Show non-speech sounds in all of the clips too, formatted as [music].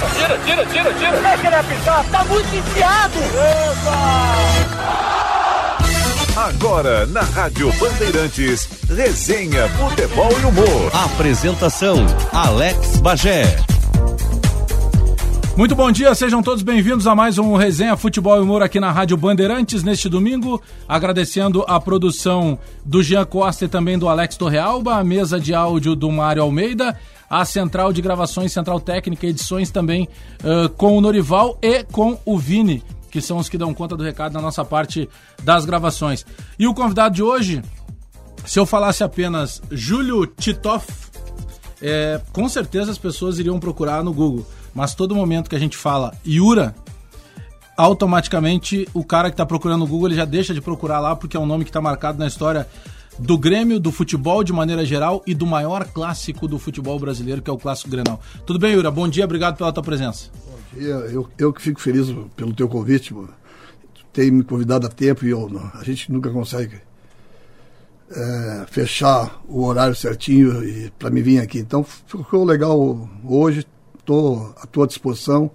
Tira, tira, tira, tira. Deixa ele apitar, tá muito enfiado. Agora, na Rádio Bandeirantes, resenha, futebol e humor. Apresentação, Alex Bagé. Muito bom dia, sejam todos bem-vindos a mais um Resenha Futebol e Humor aqui na Rádio Bandeirantes neste domingo. Agradecendo a produção do Jean Costa e também do Alex Torrealba, a mesa de áudio do Mário Almeida, a central de gravações, central técnica edições também uh, com o Norival e com o Vini, que são os que dão conta do recado na nossa parte das gravações. E o convidado de hoje, se eu falasse apenas Júlio Titoff, é, com certeza as pessoas iriam procurar no Google mas todo momento que a gente fala Yura, automaticamente o cara que está procurando no Google ele já deixa de procurar lá porque é um nome que está marcado na história do Grêmio, do futebol de maneira geral e do maior clássico do futebol brasileiro, que é o Clássico Grenal. Tudo bem, Yura? Bom dia, obrigado pela tua presença. Bom dia, eu, eu que fico feliz pelo teu convite, mano. Tem me convidado a tempo e eu, a gente nunca consegue é, fechar o horário certinho para me vir aqui. Então ficou legal hoje, estou à tua disposição,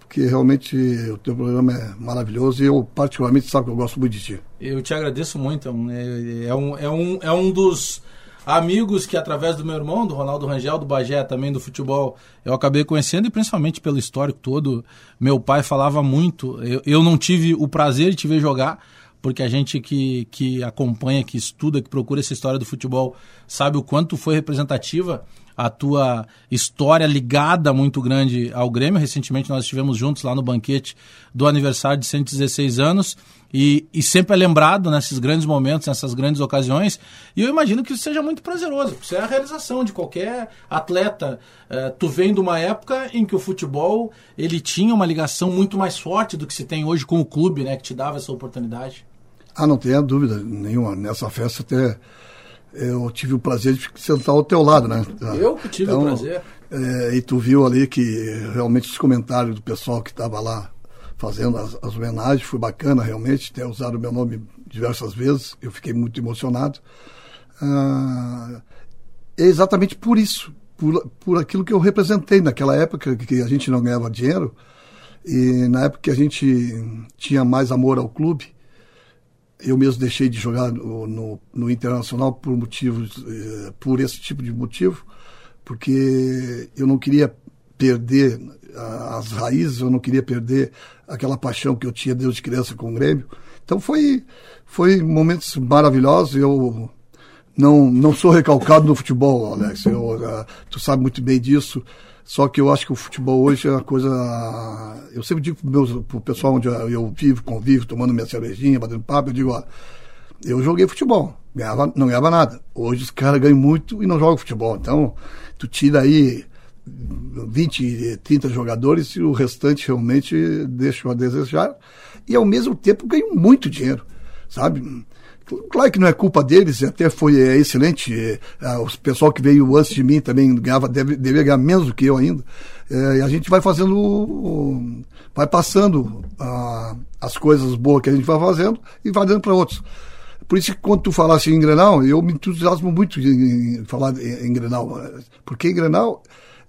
porque realmente o teu programa é maravilhoso e eu particularmente sabe que eu gosto muito de ti. Eu te agradeço muito, é, é, um, é, um, é um dos amigos que através do meu irmão, do Ronaldo Rangel, do Bagé, também do futebol, eu acabei conhecendo e principalmente pelo histórico todo. Meu pai falava muito, eu, eu não tive o prazer de te ver jogar, porque a gente que, que acompanha, que estuda, que procura essa história do futebol, sabe o quanto foi representativa a tua história ligada muito grande ao Grêmio. Recentemente nós estivemos juntos lá no banquete do aniversário de 116 anos e, e sempre é lembrado nesses grandes momentos, nessas grandes ocasiões. E eu imagino que isso seja muito prazeroso. Isso é a realização de qualquer atleta. É, tu vem de uma época em que o futebol ele tinha uma ligação muito mais forte do que se tem hoje com o clube, né, que te dava essa oportunidade. Ah, não tenha dúvida nenhuma. Nessa festa até eu tive o prazer de sentar ao teu lado, né? Eu que tive então, o prazer. É, e tu viu ali que realmente os comentários do pessoal que estava lá fazendo as, as, homenagens foi bacana, realmente, ter usado o meu nome diversas vezes, eu fiquei muito emocionado. Ah, é exatamente por isso, por, por aquilo que eu representei naquela época que a gente não ganhava dinheiro e na época que a gente tinha mais amor ao clube eu mesmo deixei de jogar no, no, no Internacional por motivos, eh, por esse tipo de motivo, porque eu não queria perder as raízes, eu não queria perder aquela paixão que eu tinha desde criança com o Grêmio. Então foi, foi momentos maravilhosos. Eu não, não sou recalcado no futebol, Alex. Eu, uh, tu sabe muito bem disso. Só que eu acho que o futebol hoje é uma coisa. Eu sempre digo para o pessoal onde eu vivo, convivo, tomando minha cervejinha, batendo papo, eu digo, ó, eu joguei futebol, ganhava, não ganhava nada. Hoje os caras ganham muito e não jogam futebol. Então, tu tira aí 20, 30 jogadores e o restante realmente deixa a desejar. E ao mesmo tempo ganham muito dinheiro, sabe? Claro que não é culpa deles, até foi é, excelente. É, o pessoal que veio antes de mim também ganhava, deve, ganhar menos do que eu ainda. É, e a gente vai fazendo, vai passando ah, as coisas boas que a gente vai fazendo e vai dando para outros. Por isso que quando tu falasse em Grenal, eu me entusiasmo muito em, falar em, em Grenal. Porque em Grenal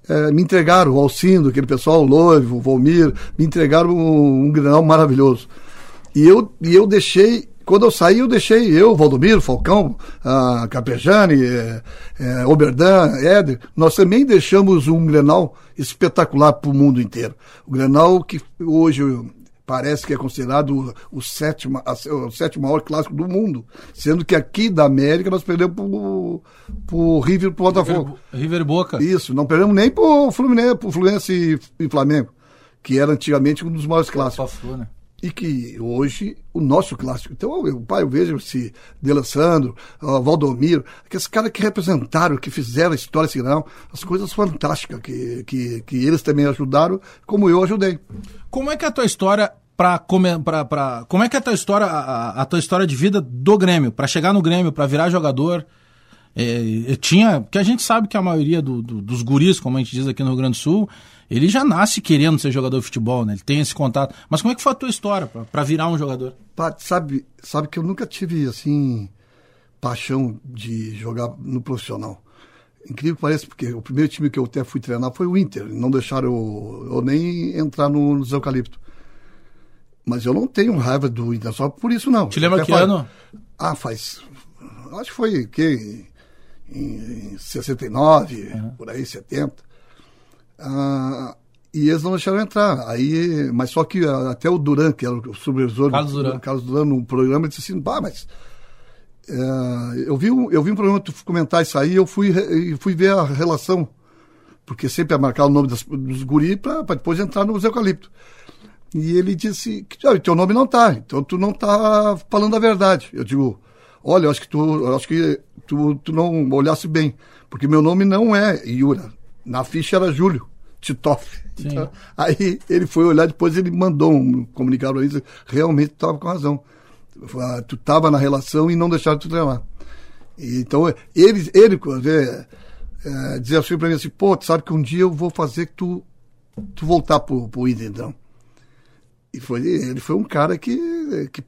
é, me entregaram o Alcindo, aquele pessoal, o Loivo, o Volmir, me entregaram um, um Grenal maravilhoso. E eu, e eu deixei quando eu saí, eu deixei eu, Valdomiro, Falcão, a Capejani, é, é, Oberdan, Éder, nós também deixamos um Grenal espetacular para o mundo inteiro. O Grenal que hoje parece que é considerado o, sétimo, o sétimo maior clássico do mundo, sendo que aqui da América nós perdemos para o River para o Botafogo. River, River Boca. Isso, não perdemos nem para o Fluminense, Fluminense e Flamengo, que era antigamente um dos maiores clássicos. Flu, né? E que hoje o nosso clássico. Então, eu, pai, eu vejo se Delançando, uh, Valdomiro, aqueles caras que representaram, que fizeram a história as coisas fantásticas que, que, que eles também ajudaram, como eu ajudei. Como é que é a tua história para para como é que é a tua história a, a tua história de vida do Grêmio para chegar no Grêmio para virar jogador é, tinha que a gente sabe que a maioria do, do, dos guris como a gente diz aqui no Rio Grande do Sul ele já nasce querendo ser jogador de futebol, né? Ele tem esse contato. Mas como é que foi a tua história para virar um jogador? sabe, sabe que eu nunca tive, assim, paixão de jogar no profissional. Incrível que pareça, porque o primeiro time que eu até fui treinar foi o Inter. Não deixaram eu, eu nem entrar no, nos eucalipto. Mas eu não tenho raiva do Inter só por isso, não. Te lembra Até que faz- ano? Ah, faz. Acho que foi que, em, em 69, por aí, 70. Ah, e eles não deixaram entrar. Aí, mas só que ah, até o Duran, que era o supervisor, Carlos Duran. Carlos Duran, no programa, disse assim: pá, mas. ah, eu, vi um, eu vi um programa tu comentar isso aí e eu fui, fui ver a relação. Porque sempre ia marcar o nome das, dos guri para depois entrar nos eucalipto. E ele disse que ah, teu nome não tá, então tu não tá falando a verdade. Eu digo, olha, eu acho que tu, eu acho que tu, tu não olhasse bem, porque meu nome não é Yura. Na ficha era Júlio Titoff. Então, aí ele foi olhar, depois ele mandou um comunicado para mim, realmente estava com razão. Ah, Tu estava na relação e não deixaram tu treinar. Então, ele, ele é, é, dizia assim para mim assim, pô, tu sabe que um dia eu vou fazer que tu, tu voltar pro, pro então. E foi, ele foi um cara que, que,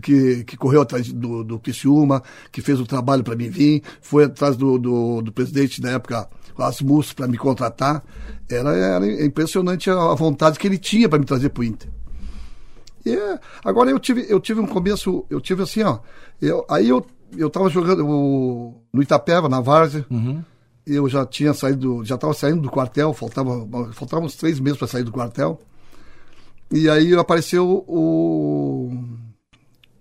que, que correu atrás do, do Criciúma, que fez o trabalho para mim vir, foi atrás do, do, do presidente da época, Asmus, para me contratar. Era, era impressionante a, vontade que ele tinha para me trazer para o Inter. E, é, agora eu tive, eu tive um começo, eu tive assim, ó. Eu, aí eu, eu tava jogando o- no Itapeva, na Várzea. Eu já tinha saído, já estava saindo do quartel, faltava, faltavam uns três meses para sair do quartel. E aí apareceu o,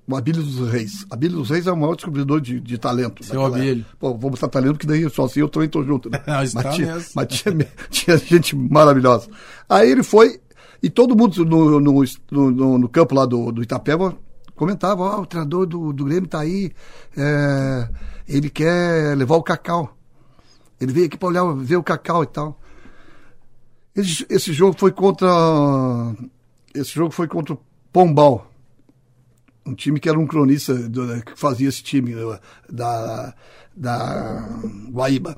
o Abílio dos Reis. Abílio dos Reis é o maior descobridor de, de talento. Seu Abílio. Pô, vou botar talento, que daí só assim eu também tô junto. Né? [laughs] Está mas tinha, mas tinha, [laughs] tinha gente maravilhosa. Aí ele foi, e todo mundo no, no, no, no- campo lá do, do Itapeva comentava, ó, o treinador do, do Grêmio tá aí, é, ele quer levar o Cacau. Ele veio aqui para olhar, ver o Cacau e tal. Esse, esse jogo foi contra. Esse jogo foi contra o Pombal. Um time que era um cronista do- que fazia esse time do- da, da Guaíba.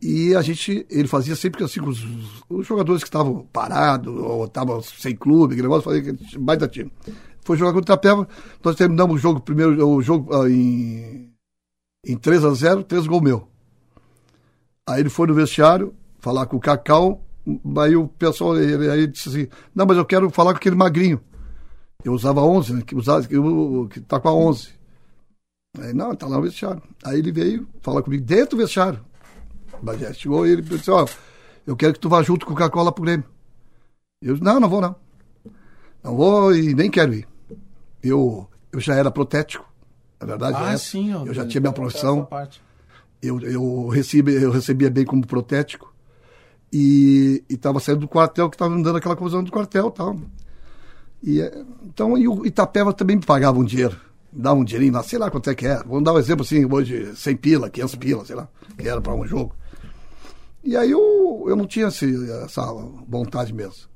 E a gente, ele fazia sempre assim os, os jogadores que estavam parados ou estavam sem clube, aquele negócio, fazia aquele baita time. Foi jogar contra o Itapeva, nós terminamos o jogo, primeiro, o jogo ah, em, em 3 a 0 3 gol meu. Aí ele foi no vestiário falar com o Cacau, aí o pessoal, ele, aí disse assim, não, mas eu quero falar com aquele magrinho. Eu usava 11, né, que, usava, que, eu- que tá com a 11. Aí, não, tá lá no vestiário. Aí ele veio falar comigo dentro do vestiário. Bagé chegou e ele disse, ó, eu quero que tu vá junto com o Cacau lá pro Grêmio. Eu disse, não, não vou não. Não vou e nem quero ir. Eu, eu já era protético, na verdade. Ah, era. sim. ó, eu já tinha minha profissão eu, eu, recebia, eu recebia bem como protético e estava saindo do quartel que estava me dando aquela confusão do quartel e tal. E, eh, então, e o Itapeva também me pagava um dinheiro, me dava um dinheirinho lá, sei lá quanto é que é. Vamos dar um exemplo assim, hoje 100 pila, 500 pila, sei lá, que era para um jogo. E aí eu, eu não tinha esse, essa vontade mesmo.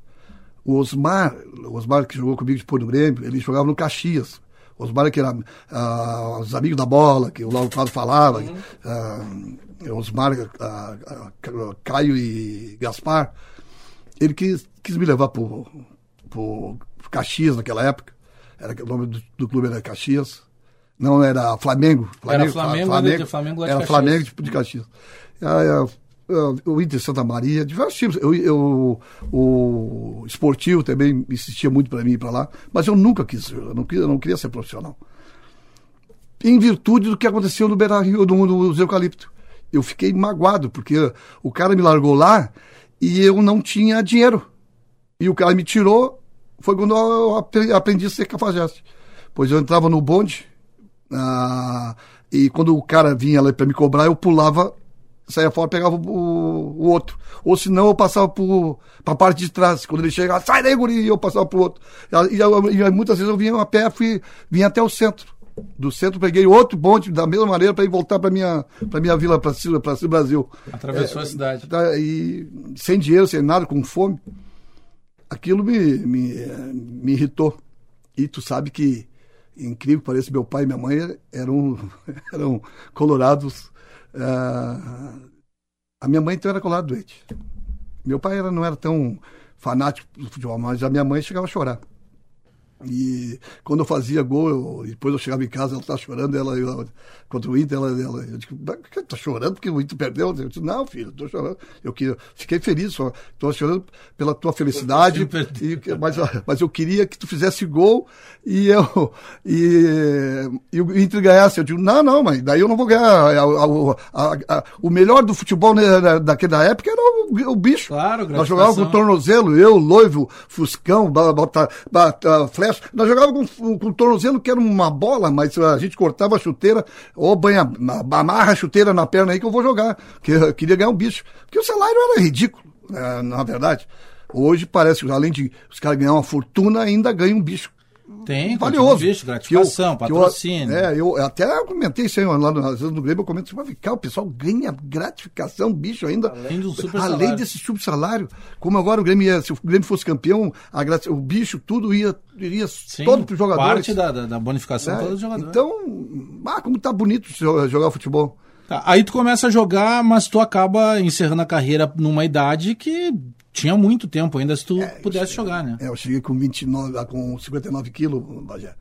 O Osmar, o Osmar que jogou comigo depois no Grêmio, ele jogava no Caxias. O Osmar que era ah, os amigos da bola, que o Lauro Prado falava. ah, Osmar, ah, Caio e Gaspar. Ele quis, quis me levar pro, pro Caxias naquela época. Era, o nome do, do clube era Caxias. Não era Flamengo. Era Flamengo, era de Flamengo lá de Era Caxias. Flamengo tipo de Caxias. Ah, é, ah, o Inter Santa Maria, diversos times. Eu, eu- o esportivo também insistia muito para mim ir para lá, mas eu nunca quis, eu não queria, eu não queria ser profissional. Em virtude do que aconteceu no Beira Rio, no, no Eucalipto. Eu fiquei magoado, porque o cara me largou lá e eu não tinha dinheiro. E o cara me tirou, foi quando eu apre- aprendi a ser cafajeste. Pois eu entrava no bonde, ah, e quando o cara vinha lá para me cobrar, eu pulava, saía fora, pegava o, o outro. Ou senão eu passava para a parte de trás. Quando ele chegava, sai daí, guri, e eu passava para o outro. E, eu- e muitas vezes eu vinha a pé, fui, vinha até o centro. Do centro peguei outro bonde da mesma maneira para ir voltar para minha para minha vila para Sil para Sil Brasil. Atravessou a cidade. Tá, e sem dinheiro, sem nada, com fome. Aquilo me, me, me irritou. E tu sabe que, incrível que pareça, meu pai e minha mãe eram, [laughs] eram colorados. ah, a minha mãe então era colorado doente. Meu pai era, não era tão fanático do futebol, mas a minha mãe chegava a chorar. E quando eu fazia gol, eu, depois eu chegava em casa, ela estava chorando, ela, eu, contra o Inter, ela, ela eu digo, tá chorando porque o Inter perdeu? Eu disse, não, filho, estou chorando. Eu queria, fiquei feliz, só estou chorando pela tua felicidade, e, mas, mas eu queria que tu fizesse gol e eu e, e o Inter ganhasse. Eu digo, não, não, mas daí eu não vou ganhar. A, a, a, o melhor do futebol né, daquela época era o, o bicho. Claro, Nós jogávamos com tornozelo, eu, Loivo, Fuscão, bota, Nós jogávamos com, com tornozelo que era uma bola, mas a gente cortava a chuteira, ou banha, amarra a chuteira na perna aí que eu vou jogar. Que eu queria ganhar um bicho. Porque o salário era ridículo, né, na verdade. Hoje parece que além de os caras ganhar uma fortuna, ainda ganham um bicho tem, valioso. Visto, gratificação, eu, patrocínio. Eu, é, eu até comentei isso aí lá no, às vezes no Grêmio, eu comento assim, cá, o pessoal ganha gratificação, bicho, ainda. Além do super Além salário. desse subsalário. Como agora o Grêmio ia, se o Grêmio fosse campeão, a, o bicho, tudo ia, iria Sim, todo pro jogador. Parte da, da bonificação é, todo jogador. Então, ah, como tá bonito jogar futebol. Tá, aí tu começa a jogar, mas tu acaba encerrando a carreira numa idade que tinha muito tempo ainda se tu é, pudesse cheguei, jogar, né? É, eu cheguei com 29, ah, com 59 quilos, Bagé.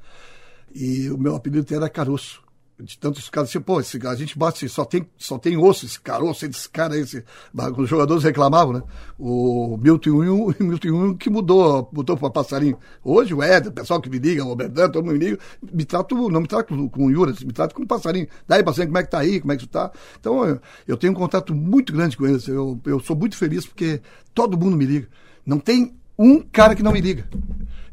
E o meu apelido era Caroço. De tantos caras, assim, pô, esse, a gente bate, só tem, só tem osso, esse caroço, esse cara, esse. Os jogadores reclamavam, né? O Milton Unho, [laughs] Milton Unho que mudou, mudou para passarinho. Hoje o Éder, o pessoal que me liga, o Roberto, todo mundo me liga, me trato, não me trato com, com o Yura, me trato com o passarinho. Daí, passarinho, como é que tá aí, como é que tu tá? Então, eu, eu tenho um contato muito grande com eles. Eu, eu sou muito feliz porque todo mundo me liga. Não tem um cara que não me liga.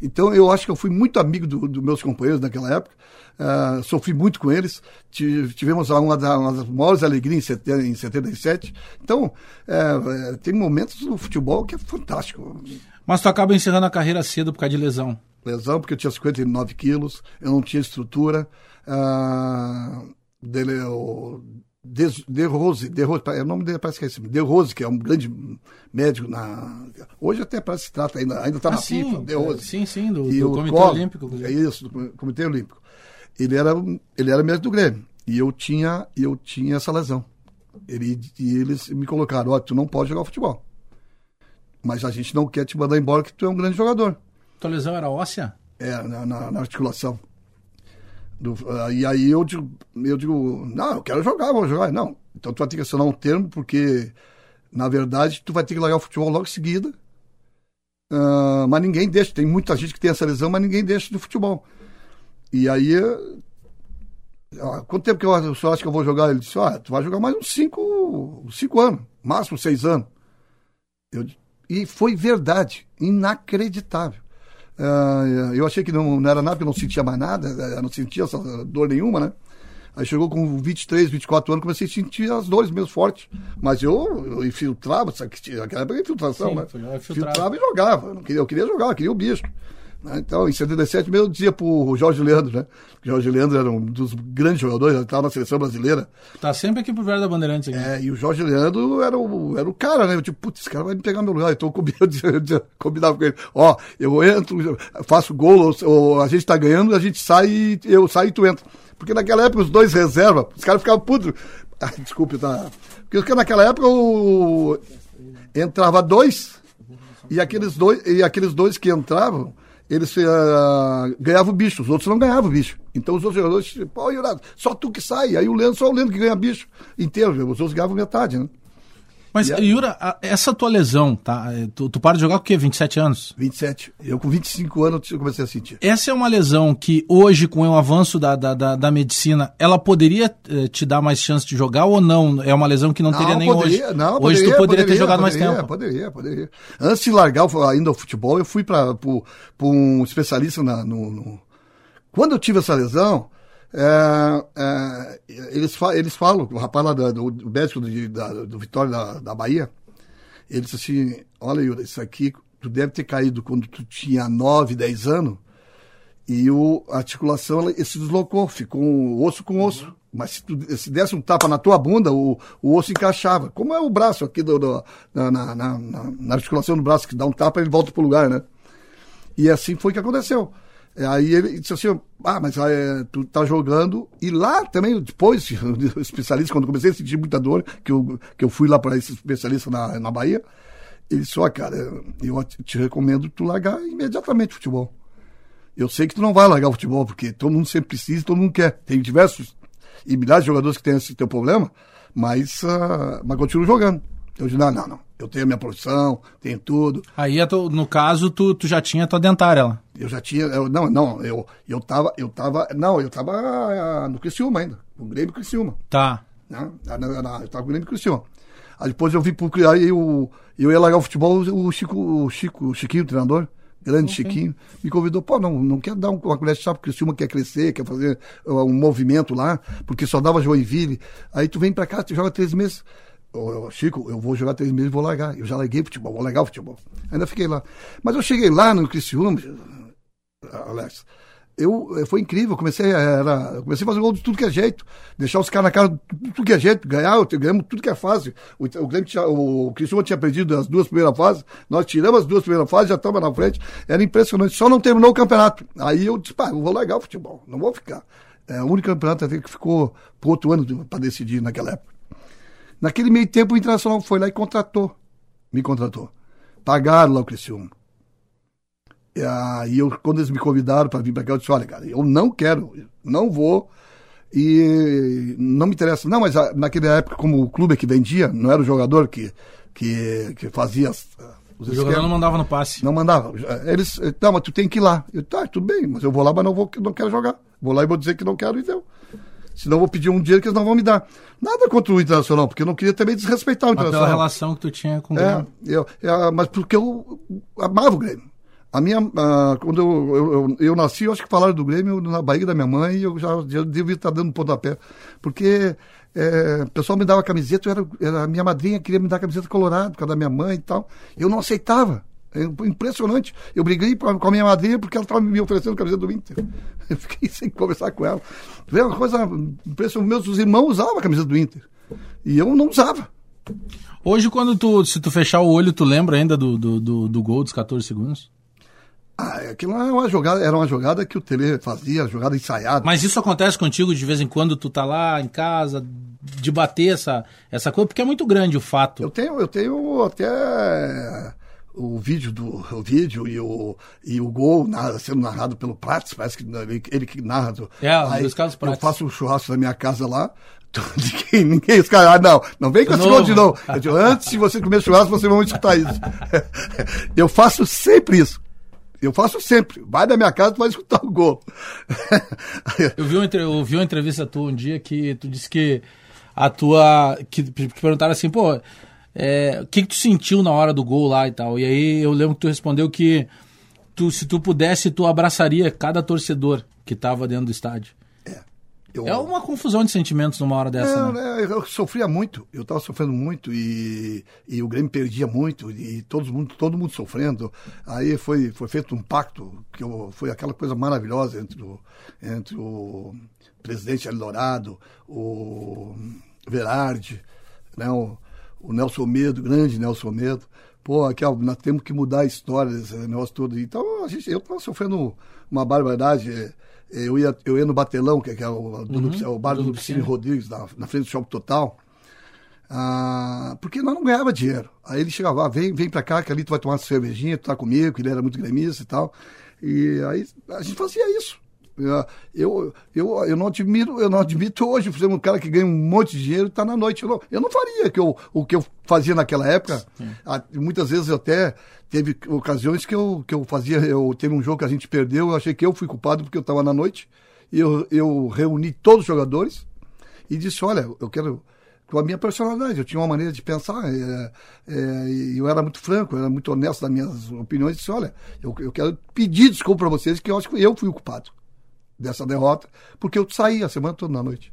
Então eu acho que eu fui muito amigo dos do meus companheiros naquela época, uh, sofri muito com eles, tivemos uma, das, uma das maiores alegrias em, em 77. Então uh, tem momentos no futebol que é fantástico. Mas tu acaba encerrando a carreira cedo por causa de lesão. Lesão, porque eu tinha 59 quilos, eu não tinha estrutura. Uh, dele, eu, de, de Rose, de Rose, é o nome dele parece que é esse, De Rose, que é um grande médico na. Hoje até parece que se trata ainda, ainda está ah, na sim, FIFA, De Rose. Sim, sim, do, do Comitê Olímpico. É isso, do Comitê Olímpico. Ele era, ele era médico do Grêmio. E eu tinha, eu tinha essa lesão. Ele, e eles me colocaram, ó, tu não pode jogar futebol. Mas a gente não quer te mandar embora que tu é um grande jogador. Tua lesão era óssea? É, na, na, na articulação. Do, uh, e aí eu digo, eu digo, não, eu quero jogar, vou jogar. Não, então tu vai ter que assinar um termo, porque, na verdade, tu vai ter que largar o futebol logo em seguida. Uh, mas ninguém deixa, tem muita gente que tem essa lesão, mas ninguém deixa do futebol. E aí, uh, quanto tempo que eu, eu só acho que eu vou jogar? Ele disse, ah, tu vai jogar mais uns cinco, cinco anos, máximo seis anos. Eu, e foi verdade, inacreditável. Uh, eu achei que não, não, era nada, porque eu não sentia mais nada, eu eh, não sentia essa dor nenhuma, né? Aí chegou com 23, 24 anos, comecei a sentir as dores mesmo fortes. Mas eu, eu infiltrava, naquela época infiltração, Sim, né? Infiltrava e jogava. Eu, não queria, eu queria jogar, eu queria o bicho. Né? Então, em 77 mesmo, eu dizia pro Jorge Leandro, né? Jorge Leandro era um dos grandes jogadores, ele estava na seleção brasileira. Tá sempre aqui pro velho da Bandeirantes. Aqui. É, e o Jorge Leandro era o, era o cara, né? Eu tipo, putz, esse cara vai me pegar meu lugar. Então eu [laughs] combinava com ele, ó, eu entro, faço gol, ou, ou, a gente tá ganhando, a gente sai, eu saio e tu entra. Porque naquela época os dois reserva, os caras ficavam putos. [laughs] Ah, desculpe, tá? Porque naquela época o... entrava dois, e aqueles dois, e aqueles dois que entravam, eles uh, ganhavam bicho, os outros não ganhavam bicho. Então os outros jogadores, pô, Yurado, só tu que sai. Aí o Leandro, só o Leandro que ganha bicho inteiro, os outros ganhavam metade, né? Mas, e Yura, essa tua lesão, tá? É, tu, tu para de jogar com o quê? 27 anos? 27. Eu com 25 anos eu comecei a sentir. Essa é uma lesão que hoje, com o avanço da, da, da, da medicina, ela poderia eh, te dar mais chance de jogar ou não? É uma lesão que não, não teria nem poderia, hoje. Não, hoje poderia, tu poderia, poderia ter jogado mais tempo. Poderia, poderia. Antes de largar ainda o futebol, eu fui para um especialista na, no, no... Quando eu tive essa lesão, é, é, eles, eles falam, o rapaz lá do, do médico do, da, do Vitória da, da Bahia, ele disse assim: Olha, Yura, isso aqui tu deve ter caído quando tu tinha 9, 10 anos, e o, a articulação ela, se deslocou, ficou osso com osso. Uhum. Mas se, tu, se desse um tapa na tua bunda, o, o osso encaixava. Como é o braço aqui do, do na, na, na, na, articulação do braço, que dá um tapa e ele volta pro lugar, né? E assim foi que aconteceu. Aí ele disse assim, ah, mas é, tu tá jogando. E lá também, depois, [laughs] especialista, quando comecei a sentir muita dor, que eu, que eu fui lá para esse especialista na, na Bahia, ele disse, ó, cara, eu te recomendo tu largar imediatamente o futebol. Eu sei que tu não vai largar o futebol, porque todo mundo sempre precisa, todo mundo quer. Tem diversos e milhares de jogadores que têm esse teu problema, mas, uh, mas continuo jogando. Eu disse, não, não, não. Eu tenho a minha profissão, tenho tudo. Aí, no caso, tu, tu já tinha a tua dentária lá? Eu já tinha, eu, não, não, eu, eu tava, eu tava, não, eu tava uh, no Criciúma ainda, no Grêmio Criciúma. Tá. Né? Eu tava no Grêmio Criciúma. Aí depois eu vi pro, aí eu, eu ia largar o futebol, o Chico, o Chico, o Chiquinho, o treinador, grande okay. Chiquinho, me convidou, pô, não, não quer dar uma colher de chá, porque o Criciúma quer crescer, quer fazer uh, um movimento lá, porque só dava Joinville. Aí tu vem pra cá, tu joga três meses. Chico, eu vou jogar três meses e vou largar. Eu já larguei futebol, vou largar o futebol. Ainda fiquei lá. Mas eu cheguei lá no Criciúma, Alex, eu, eh, foi incrível, comecei, era, comecei a fazer gol de tudo que é jeito, deixar os caras na cara de tudo que é jeito, ganhar, ganhamos tudo que é fácil. O, o, Grêmio tinha, o tinha perdido as duas primeiras fases, nós tiramos as duas primeiras fases, já estamos na frente, era impressionante, só não terminou o campeonato. Aí eu disse, pá, eu vou largar o futebol, não vou ficar. É o único campeonato até que ficou por outro ano para decidir naquela época. Naquele meio tempo o Internacional foi lá e contratou, me contratou. Pagaram lá o Criciúma. E eu, quando eles me convidaram para vir para cá, eu disse: olha, cara, eu não quero, não vou e não me interessa. Não, mas a, naquela época, como o clube que vendia, não era o jogador que, que, que fazia as, os O jogador não mandava no passe. Não mandava. Eles, não, mas tu tem que ir lá. Eu, tá, tudo bem, mas eu vou lá, mas não, vou, não quero jogar. Vou lá e vou dizer que não quero e deu. Senão eu vou pedir um dinheiro que eles não vão me dar. Nada contra o Internacional, porque eu não queria também desrespeitar o Internacional. Pela relação que tu tinha com o é, Grêmio. É, eu, eu, mas porque eu amava o Grêmio. A minha, uh, quando eu, eu, eu, nasci, eu acho que falaram do Grêmio na barriga da minha mãe e eu já, já devia estar dando pontapé. Porque é, o pessoal me dava camiseta, eu era, era, a minha madrinha queria me dar camiseta colorada por causa da minha mãe e tal. Eu não aceitava. É impressionante. Eu briguei com a minha madrinha porque ela estava me oferecendo camiseta do Inter. [laughs] Eu fiquei sem conversar com ela. É uma coisa impressionante. Meus irmãos usavam a camiseta do Inter. E eu não usava. Hoje, quando tu, se tu fechar o olho, tu lembra ainda do, do, do, do gol dos 14 segundos? Ah, aquilo era uma jogada, era uma jogada que o Tele fazia, jogada ensaiada. Mas isso acontece contigo de vez em quando tu tá lá em casa, de bater essa, essa coisa, porque é muito grande o fato. Eu tenho, eu tenho até o vídeo do o vídeo e o, e o gol sendo narrado pelo Prates, parece que ele, ele que narra. Do, é, aí, casos Eu faço um churrasco na minha casa lá, [laughs] ninguém, ninguém, os caras, ah, não, não vem com esse gol de novo. Eu digo, antes de você comer churrasco, vocês vão escutar isso. [laughs] eu faço sempre isso. Eu faço sempre. Vai na minha casa, tu vai escutar o gol. [laughs] eu, vi uma, eu vi uma entrevista tua um dia que tu disse que a tua. que, que perguntaram assim, pô, é, o que, que tu sentiu na hora do gol lá e tal? E aí eu lembro que tu respondeu que tu, se tu pudesse, tu abraçaria cada torcedor que estava dentro do estádio. Eu... É uma confusão de sentimentos numa hora dessa. É, né? eu sofria muito, eu estava sofrendo muito e, e o Grêmio perdia muito e todo mundo, todo mundo sofrendo. Aí foi, foi feito um pacto, que eu, foi aquela coisa maravilhosa entre o, entre o presidente Eldorado, o Verardi, né, o, o Nelson Medo, grande Nelson Medo. Pô, aqui, ó, nós temos que mudar a história desse negócio todo. Então, a gente, eu estava sofrendo uma barbaridade eu ia, eu ia no Batelão, que é, o, do, uhum, o bar do, do Lupicínio Rodrigues, na, na, frente do Shopping Total, ah, porque nós não ganhava dinheiro. Aí ele chegava, ah, vem, vem pra cá, que ali tu vai tomar uma cervejinha, tu tá comigo, que ele era muito gremista e tal. E aí a gente fazia isso. Eu, eu, eu não admiro, eu não admito hoje, por exemplo, um cara que ganha um monte de dinheiro está na noite. Eu não, eu não faria que eu, o que eu fazia naquela época. Ah, muitas vezes eu até teve ocasiões que eu, que eu fazia, eu teve um jogo que a gente perdeu, eu achei que eu fui culpado porque eu estava na noite. E eu, eu reuni todos os jogadores e disse, olha, eu quero com a minha personalidade. Eu tinha uma maneira de pensar, é, é, eu era muito franco, eu era muito honesto nas minhas opiniões. Disse: olha, eu, eu quero pedir desculpa para vocês, que eu acho que eu fui o culpado dessa derrota, porque eu saí a semana toda na noite.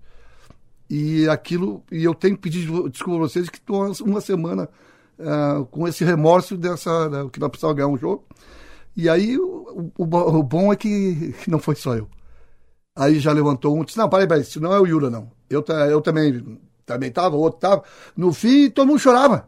E aquilo, e eu tenho que pedir desculpa a vocês que estou uma semana uh, com esse remorso dessa, né, que nós precisávamos ganhar um jogo. E aí o, o, o, bom é que não foi só eu. Aí já levantou um, disse, não, peraí, peraí, isso não é o Yura, não. Eu, eu também também tava, outro tava. No fim, todo mundo chorava.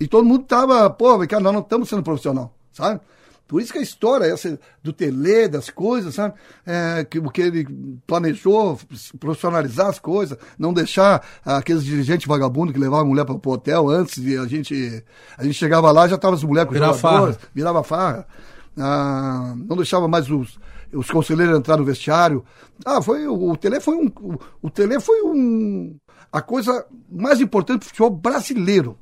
E todo mundo tava, pô, cara, nós não estamos sendo profissional, sabe? Por isso que a história essa do Tele, das coisas, sabe? É, que, o que ele planejou, profissionalizar as coisas, não deixar aqueles dirigentes vagabundos que levavam a mulher para o hotel antes de a gente. A gente chegava lá já tava as mulheres com virava farra. virava farra. Ah, não deixava mais os. os conselheiros entraram no vestiário. Ah, foi o, o Tele foi um o, o Tele foi um a coisa mais importante do futebol brasileiro.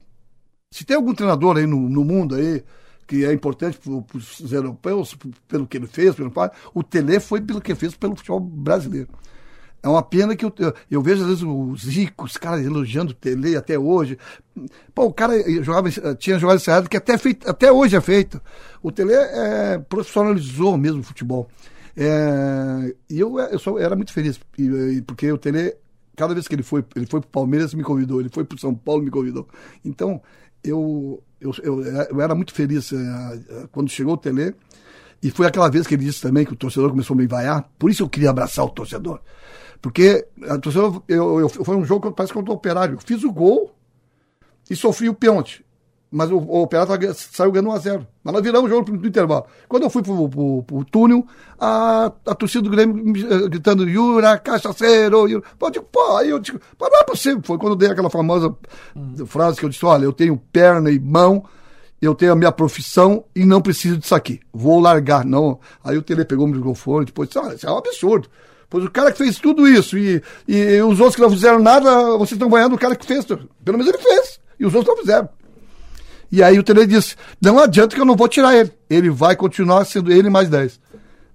Se tem algum treinador aí no, no mundo aí que é importante para os europeus, pelo que ele fez, pelo o Tele foi pelo que fez pelo futebol brasileiro. É uma pena que eu, eu vejo, às vezes, os ricos, os caras elogiando o Tele até hoje. Pô, o cara jogava, tinha jogado esse errado que até, feito, até hoje é feito. O Tele é, profissionalizou mesmo o futebol. É, e eu, eu só, era muito feliz, porque o Tele, cada vez que ele foi, ele foi para o Palmeiras, me convidou, ele foi para o São Paulo, me convidou. Então, eu, eu, eu, eu era muito feliz é, quando chegou o Tele. E foi aquela vez que ele disse também que o torcedor começou a me vaiar. Por isso eu queria abraçar o torcedor. Porque a torcida, eu, eu, foi um jogo que parece eu tô operário. Eu fiz o gol e sofri o pênalti. Mas o, o saiu ganhando 1x0. Mas nós viramos o jogo no intervalo. Quando eu fui pro, pro, pro túnel, a, a torcida do Grêmio eh, gritando Yura, cachaceiro, Yura. Pô, eu digo, pô, aí eu digo, pô, não é possível. Foi quando eu dei aquela famosa hum. frase que eu disse, olha, eu tenho perna e mão, eu tenho a minha profissão e não preciso disso aqui. Vou largar. Não. Aí o Tele pegou o microfone, depois disse, ah, isso é um absurdo. Pois o cara que fez tudo isso e, e os outros que não fizeram nada, vocês estão ganhando o cara que fez. Pelo menos ele fez. E os outros não fizeram. E aí o Tele disse: não adianta que eu não vou tirar ele. Ele vai continuar sendo ele mais 10.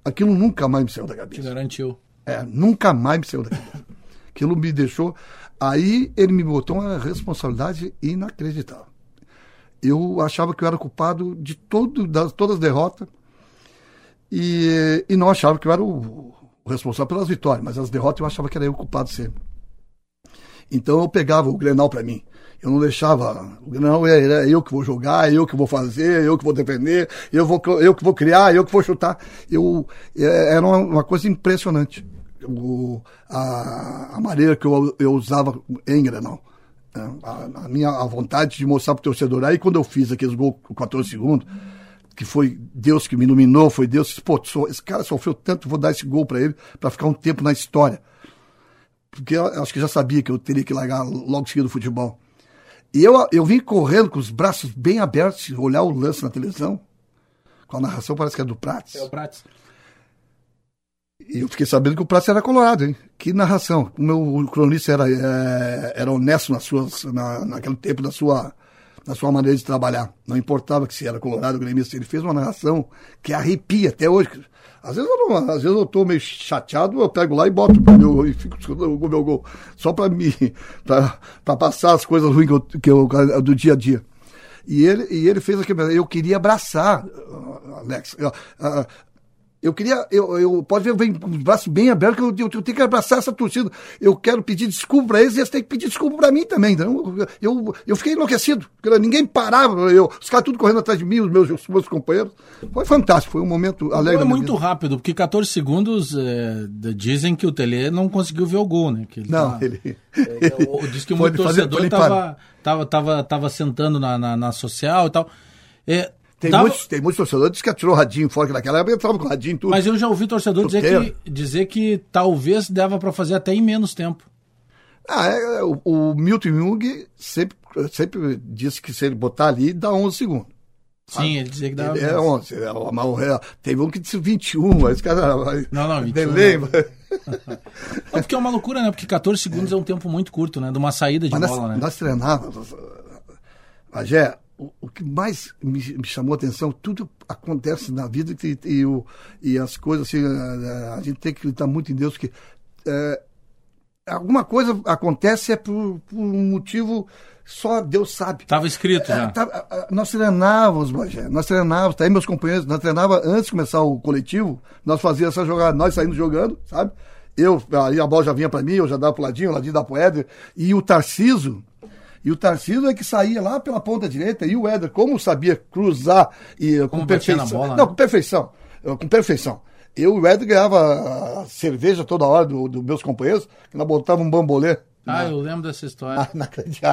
Aquilo nunca mais me saiu da cabeça. Te garantiu. É, nunca mais me saiu da cabeça. Aquilo me deixou. Aí ele me botou uma responsabilidade inacreditável. Eu achava que eu era culpado de todo, das, todas as derrotas e, e não achava que eu era o, o responsável pelas vitórias, mas as derrotas eu achava que era eu o culpado sempre. Então eu pegava o Grenal para mim. Eu não deixava. O Grenal é, é, eu que vou jogar, é eu que vou fazer, é eu que vou defender, eu, vou, eu que vou criar, eu que vou chutar. Eu, é, era uma, uma coisa impressionante. O, a, a maneira que eu, eu usava em Grenal. Né? A, a, minha a vontade de mostrar pro torcedor. Aí quando eu fiz aqueles gols com 14 segundos, que foi Deus que me iluminou, foi Deus que, pô, esse cara sofreu tanto, vou dar esse gol para ele, para ficar um tempo na história. Porque eu acho que já sabia que eu teria que largar logo seguido do futebol. E eu, eu vim correndo com os braços bem abertos, olhar o lance na televisão, com a narração parece que é do Prates. É o Prates. E eu fiquei sabendo que o Prates era colorado, hein? Que narração. O meu cronista era, é, era honesto nas suas, na, naquele tempo da sua na sua maneira de trabalhar. Não importava que se era colorado gremista, ele fez uma narração que arrepia até hoje. Às vezes eu, não, às vezes eu tô meio chateado, eu pego lá e boto pro meu, e fico escutando o meu gol. Só para me, [laughs] para passar as coisas ruins que eu, que eu, do dia a dia. E ele, e ele fez aquilo. Eu queria abraçar, Alex. Eu queria, eu, eu pode ver, vem com os braços bem abertos, que eu, eu, eu, tenho que abraçar essa torcida. Eu quero pedir desculpa para eles e eles têm que pedir desculpa para mim também. Então, eu, eu fiquei enlouquecido, porque ninguém parava, eu, os caras tudo correndo atrás de mim, os meus, os meus companheiros. Foi fantástico, foi um momento alegre. Foi muito rápido, porque 14 segundos é, dizem que o Tele não conseguiu ver o gol, né? Que ele não, tá, ele, [laughs] ele. Diz que o torcedor estava tava, tava, tava sentando na, na, na social e tal. É, tem, Tava... muitos, tem muitos torcedores que atirou o radinho fora, que naquela época entrava com o radinho tudo. Mas eu já ouvi torcedor dizer que, dizer que talvez dava para fazer até em menos tempo. Ah, é, é, o, o, Milton Jung sempre, sempre disse que se ele botar ali, dá 11 segundos. Sim, ele dizia que dava. Ele é 11. É, é, teve um que disse 21, mas cara. Não, não, 21. Lembra. [laughs] Não, porque é uma loucura, né? Porque 14 segundos é, é um tempo muito curto, né? De uma saída de mas bola, nós, né? Nós treinávamos. Magé, o, o que mais me, me, chamou a atenção, tudo acontece na vida e, e, o, e as coisas assim, a, a, gente tem que acreditar muito em Deus, que é, alguma coisa acontece é por, por, um motivo só Deus sabe. Estava escrito é, já. É, nós treinávamos, Bagé, nós treinávamos, tá aí meus companheiros, nós treinávamos antes de começar o coletivo, nós fazíamos essa jogada, nós saímos jogando, sabe? Eu, aí a bola já vinha para mim, eu já dava pro ladinho, o ladinho da Poeder, e o Tarciso, e o Tarcísio é que saía lá pela ponta direita e o Éder, como sabia cruzar e com perfeição. Bola, não, né? com perfeição. Com perfeição. Eu e o Éder ganhava cerveja toda hora dos do meus companheiros, que nós botávamos um bambolê ah, eu lembro dessa história. Ah, [laughs] na,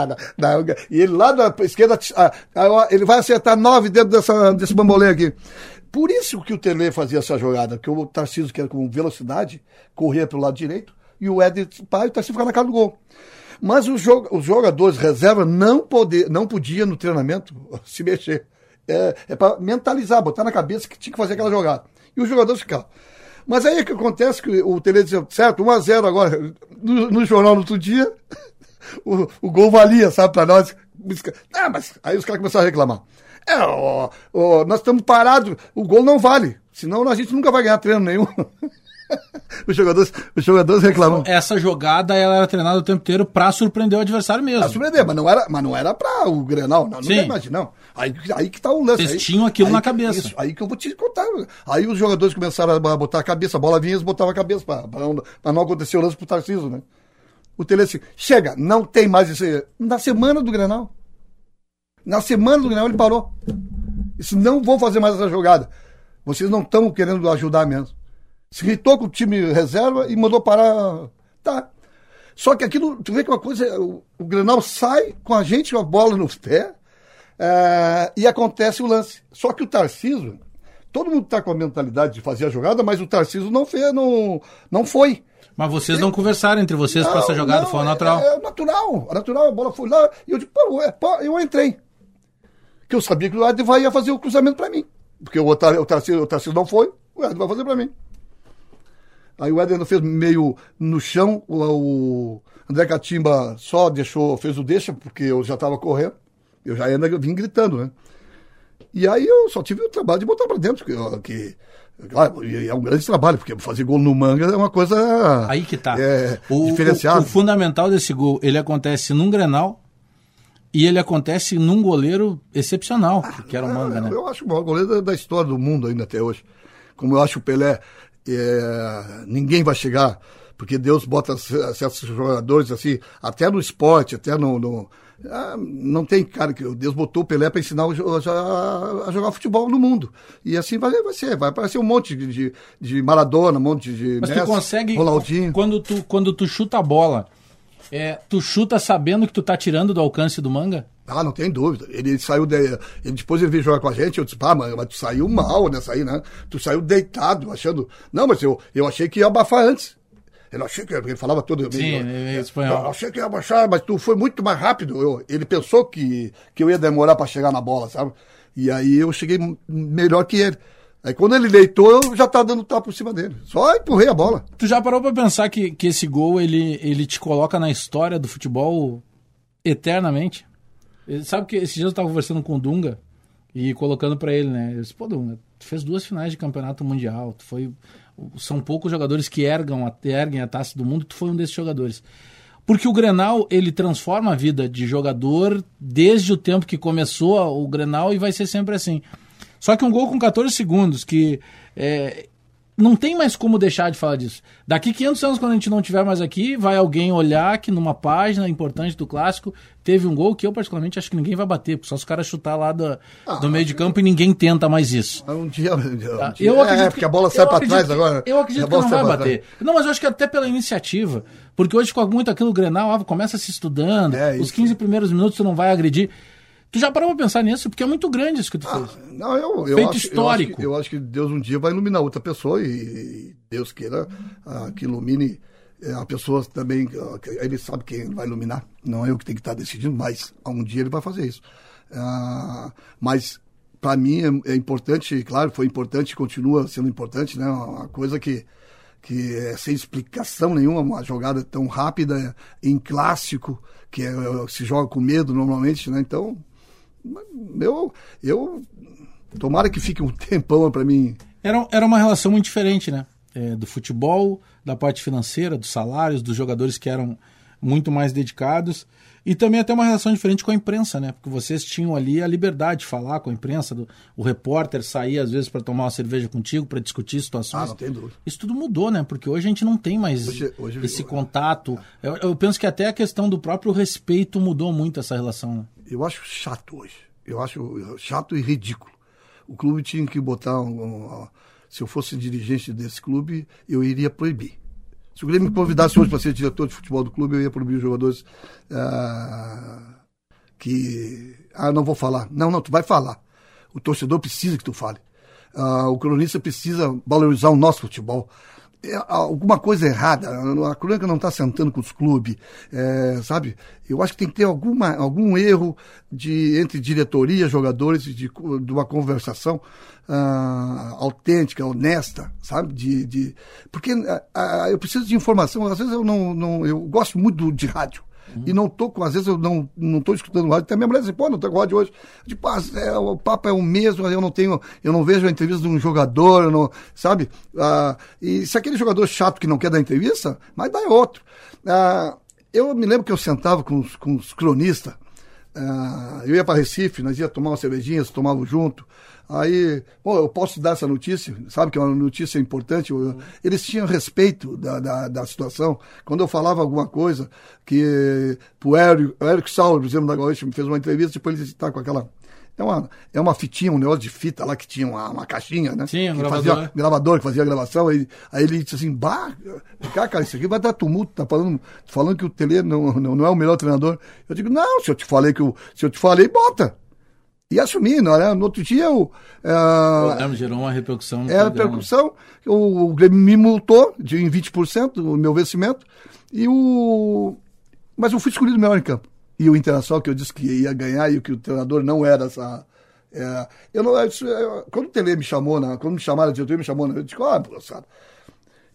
na, na, e ele lá da esquerda, ah, ele vai acertar nove dentro dessa, desse bambolê aqui. Por isso que o Tele fazia essa jogada, que o Tarcísio, que era com velocidade, corria pelo lado direito, e o Éder, pai, o Tarcísio ficava na cara do gol. Mas os, jogadores reserva não, poder, não podiam no treinamento [laughs] se mexer. É, é para mentalizar, botar na cabeça que tinha que fazer aquela jogada. E os jogadores ficavam. Mas aí é que acontece que o Tele dizia, certo, 1x0 agora. No, no, jornal no outro dia, [laughs] o, o gol valia, sabe, pra nós. Ah, mas aí os caras começaram a reclamar. É, ó, ó, nós estamos parados, o gol não vale. Senão a gente nunca vai ganhar treino nenhum. [laughs] [laughs] os, jogadores, os jogadores reclamam. Essa jogada ela era treinada o tempo inteiro para surpreender o adversário mesmo. Pra surpreender, mas não era, mas não era para o Grenal, não, não imagina, não. Aí, aí que tá o lance. Eles aí, tinham aquilo aí, na cabeça. Isso, aí que eu vou te contar. Aí os jogadores começaram a botar a cabeça, a bola vinha, eles botavam a cabeça para não, não acontecer o lance pro Tarcísio, né? O Tele assim, chega, não tem mais esse. Na semana do Grenal. Na semana do Grenal ele parou. Disse, não vou fazer mais essa jogada. Vocês não estão querendo ajudar mesmo. Se irritou com o time reserva e mandou parar. Tá. Só que aquilo, tu vê que uma coisa, o, o Grenal sai com a gente com a bola no pé é, e acontece o lance. Só que o Tarcísio, todo mundo está com a mentalidade de fazer a jogada, mas o Tarcísio não fez, não, não foi. Mas vocês não conversaram entre vocês para essa jogada, não, foi natural? É, é, natural, é natural, a bola foi lá e eu digo, pô, é, pô, eu entrei que eu sabia que o Ed ia fazer o cruzamento para mim. Porque o, Otário, o, Tarcísio, o Tarcísio não foi, o Ed vai fazer para mim. Aí o Ed fez meio no chão, o, André Catimba só deixou, fez o deixa, porque eu já estava correndo. Eu já ainda vim gritando, né? E aí eu só tive o trabalho de botar para dentro, que, que Claro, é um grande trabalho, porque fazer gol no manga é uma coisa. Aí que tá. É, o, diferenciada. O, o, fundamental desse gol, ele acontece num grenal e ele acontece num goleiro excepcional, ah, que era o Manga, né? Eu acho o maior goleiro da história do mundo ainda até hoje. Como eu acho o Pelé, é, ninguém vai chegar, porque Deus bota certos jogadores assim, até no esporte, até no. no ah, não tem cara que Deus botou o Pelé para ensinar a, a, jogar futebol no mundo. E assim vai, vai ser, vai aparecer um monte de, de Maradona, um monte de Mas Messi, tu consegue, Ronaldinho. Quando tu, quando tu chuta a bola, é, tu chuta sabendo que tu tá tirando do alcance do manga? Ah, não tem dúvida. Ele saiu. De... Ele, depois ele veio jogar com a gente. Eu disse, pá, mas, mas tu saiu mal nessa aí, né? Tu saiu deitado, achando. Não, mas eu, eu achei que ia abafar antes. Eu achei que ele falava todo Sim, meio, espanhol. Eu achei que ia abaixar, mas tu foi muito mais rápido. Eu, ele pensou que, que eu ia demorar para chegar na bola, sabe? E aí eu cheguei melhor que ele. Aí quando ele deitou, eu já tava dando tapa por cima dele. Só empurrei a bola. Tu já parou pra pensar que, que esse gol, ele, ele te coloca na história do futebol eternamente? Sabe que esses dias eu tava conversando com o Dunga e colocando para ele, né? Eu disse, pô, Dunga, tu fez duas finais de campeonato mundial, tu foi... São poucos jogadores que ergam, erguem a taça do mundo, tu foi um desses jogadores. Porque o Grenal, ele transforma a vida de jogador desde o tempo que começou o Grenal e vai ser sempre assim. Só que um gol com 14 segundos, que é, não tem mais como deixar de falar disso. Daqui 500 anos, quando a gente não estiver mais aqui, vai alguém olhar que numa página importante do clássico teve um gol que eu, particularmente, acho que ninguém vai bater. Só se o cara chutar lá do, ah, do meio de campo e ninguém tenta mais isso. Um dia. Um dia, tá? eu acredito, é, porque a bola sai para trás agora. Eu acredito que não vai bater. Não, mas eu acho que até pela iniciativa. Porque hoje, com muito aquilo Grenal, ah, começa se estudando, é, os 15 primeiros minutos tu não vai agredir. Tu já parou pra pensar nisso? Porque é muito grande isso que tu ah, fez. Não, eu, eu Feito acho, histórico. Eu acho, que, eu acho, que, Deus um dia vai iluminar outra pessoa e, Deus queira ah, que ilumine eh, a pessoa também. Ah, ele sabe quem vai iluminar. Não é eu que tenho que estar decidindo, mas um dia ele vai fazer isso. Ah, mas para mim é, é, importante, claro, foi importante, continua sendo importante, né? Uma coisa que que é sem explicação nenhuma, uma jogada tão rápida em clássico, que é, se joga com medo normalmente, né? Então, eu, eu tomara que fique um [laughs] tempão para mim. Era, era uma relação muito diferente, né? É, do futebol, da parte financeira, dos salários, dos jogadores que eram muito mais dedicados. E também até uma relação diferente com a imprensa, né? Porque vocês tinham ali a liberdade de falar com a imprensa, do, o repórter sair às vezes para tomar uma cerveja contigo, para discutir situações. Ah, não tem dúvida. Isso tudo mudou, né? Porque hoje a gente não tem mais hoje, hoje esse contato. É. Eu, eu, penso que até a questão do próprio respeito mudou muito essa relação. Eu acho chato hoje. Eu acho chato e ridículo. O clube tinha que botar um, um, se eu fosse dirigente desse clube, eu iria proibir se o Grêmio me convidasse hoje para ser diretor de futebol do clube, eu ia proibir os jogadores ah, que. Ah, não vou falar. Não, não, tu vai falar. O torcedor precisa que tu fale. Ah, o cronista precisa valorizar o nosso futebol. Alguma coisa errada. A crônica não está sentando com os clubes, é, sabe? Eu acho que tem que ter alguma, algum erro de, entre diretoria, jogadores, de, de uma conversação uh, autêntica, honesta, sabe? De, de, porque uh, uh, eu preciso de informação. Às vezes eu não, não eu gosto muito de rádio. E não tô com, às vezes eu não, não tô escutando rádio. Até minha mulher diz, pô, não tô com rádio hoje. Tipo, ah, é, o papo é o mesmo, eu não tenho, eu não vejo a entrevista de um jogador, não, sabe? Ah, e se aquele jogador chato que não quer dar entrevista, mas dá outro. Ah, eu me lembro que eu sentava com os, com os cronistas, ah, eu ia para Recife, nós ia tomar uma cervejinha, tomávamos junto. Aí, bom, eu posso dar essa notícia, sabe que é uma notícia importante. Eu, eles tinham respeito da, da, da, situação. Quando eu falava alguma coisa, que pro Eric, Eric Sauer, exemplo, da Gaúcha, me fez uma entrevista, depois ele está com aquela. É uma, é uma fitinha, um negócio de fita lá que tinha uma, uma caixinha, né? Sim, um gravador. Fazia, gravador que fazia a gravação. Aí, aí ele disse assim: Bah, cara, isso aqui vai dar tumulto. Tá falando, falando que o Tele não, não, não é o melhor treinador. Eu digo: Não, se eu te falei que o, se eu te falei, bota e assumi, não é? No outro dia eu. Uh, gerou uma repercussão. É, a repercussão. O, o Grêmio me multou de, em 20% o meu vencimento. E o. Mas eu fui escolhido melhor em campo. E o Internacional, que eu disse que ia ganhar e que o treinador não era essa. É, eu não, eu, quando o Tele me chamou, na, quando me chamaram, a diretoria me chamou, eu disse, ah, moçada,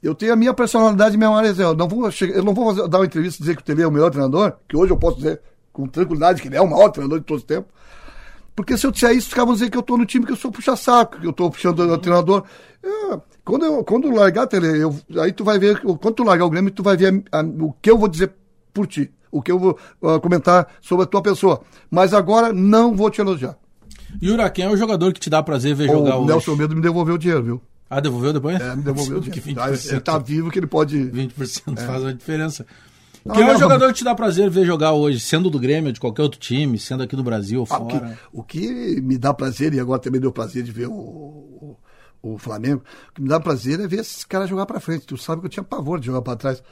eu tenho a minha personalidade e minha área. Eu não vou, chegar, eu não vou fazer, dar uma entrevista e dizer que o Tele é o melhor treinador, que hoje eu posso dizer com tranquilidade que ele é o maior treinador de todos os tempos. Porque se eu disser isso, ficavam dizendo que eu estou no time que eu sou puxa-saco, que eu estou puxando o treinador. É, quando, eu, quando largar, Tele, eu, aí tu vai ver, quando tu largar o Grêmio, tu vai ver a, a, o que eu vou dizer por ti, o que eu vou uh, comentar sobre a tua pessoa. Mas agora não vou te elogiar. Yura, quem é o jogador que te dá prazer ver jogar o hoje? O Nelson Medo me devolveu o dinheiro, viu? Ah, devolveu depois? É, me devolveu o [laughs] dinheiro. ele está vivo que ele pode... 20% é. faz uma diferença. Não, Quem é o jogador que te dá prazer ver jogar hoje, sendo do Grêmio de qualquer outro time, sendo aqui do Brasil ou fora? Ah, o, que, o, que, me dá prazer, e agora também deu prazer de ver o, o, o, Flamengo, o que me dá prazer é ver esses caras jogar para frente. Tu sabe que eu tinha pavor de jogar para trás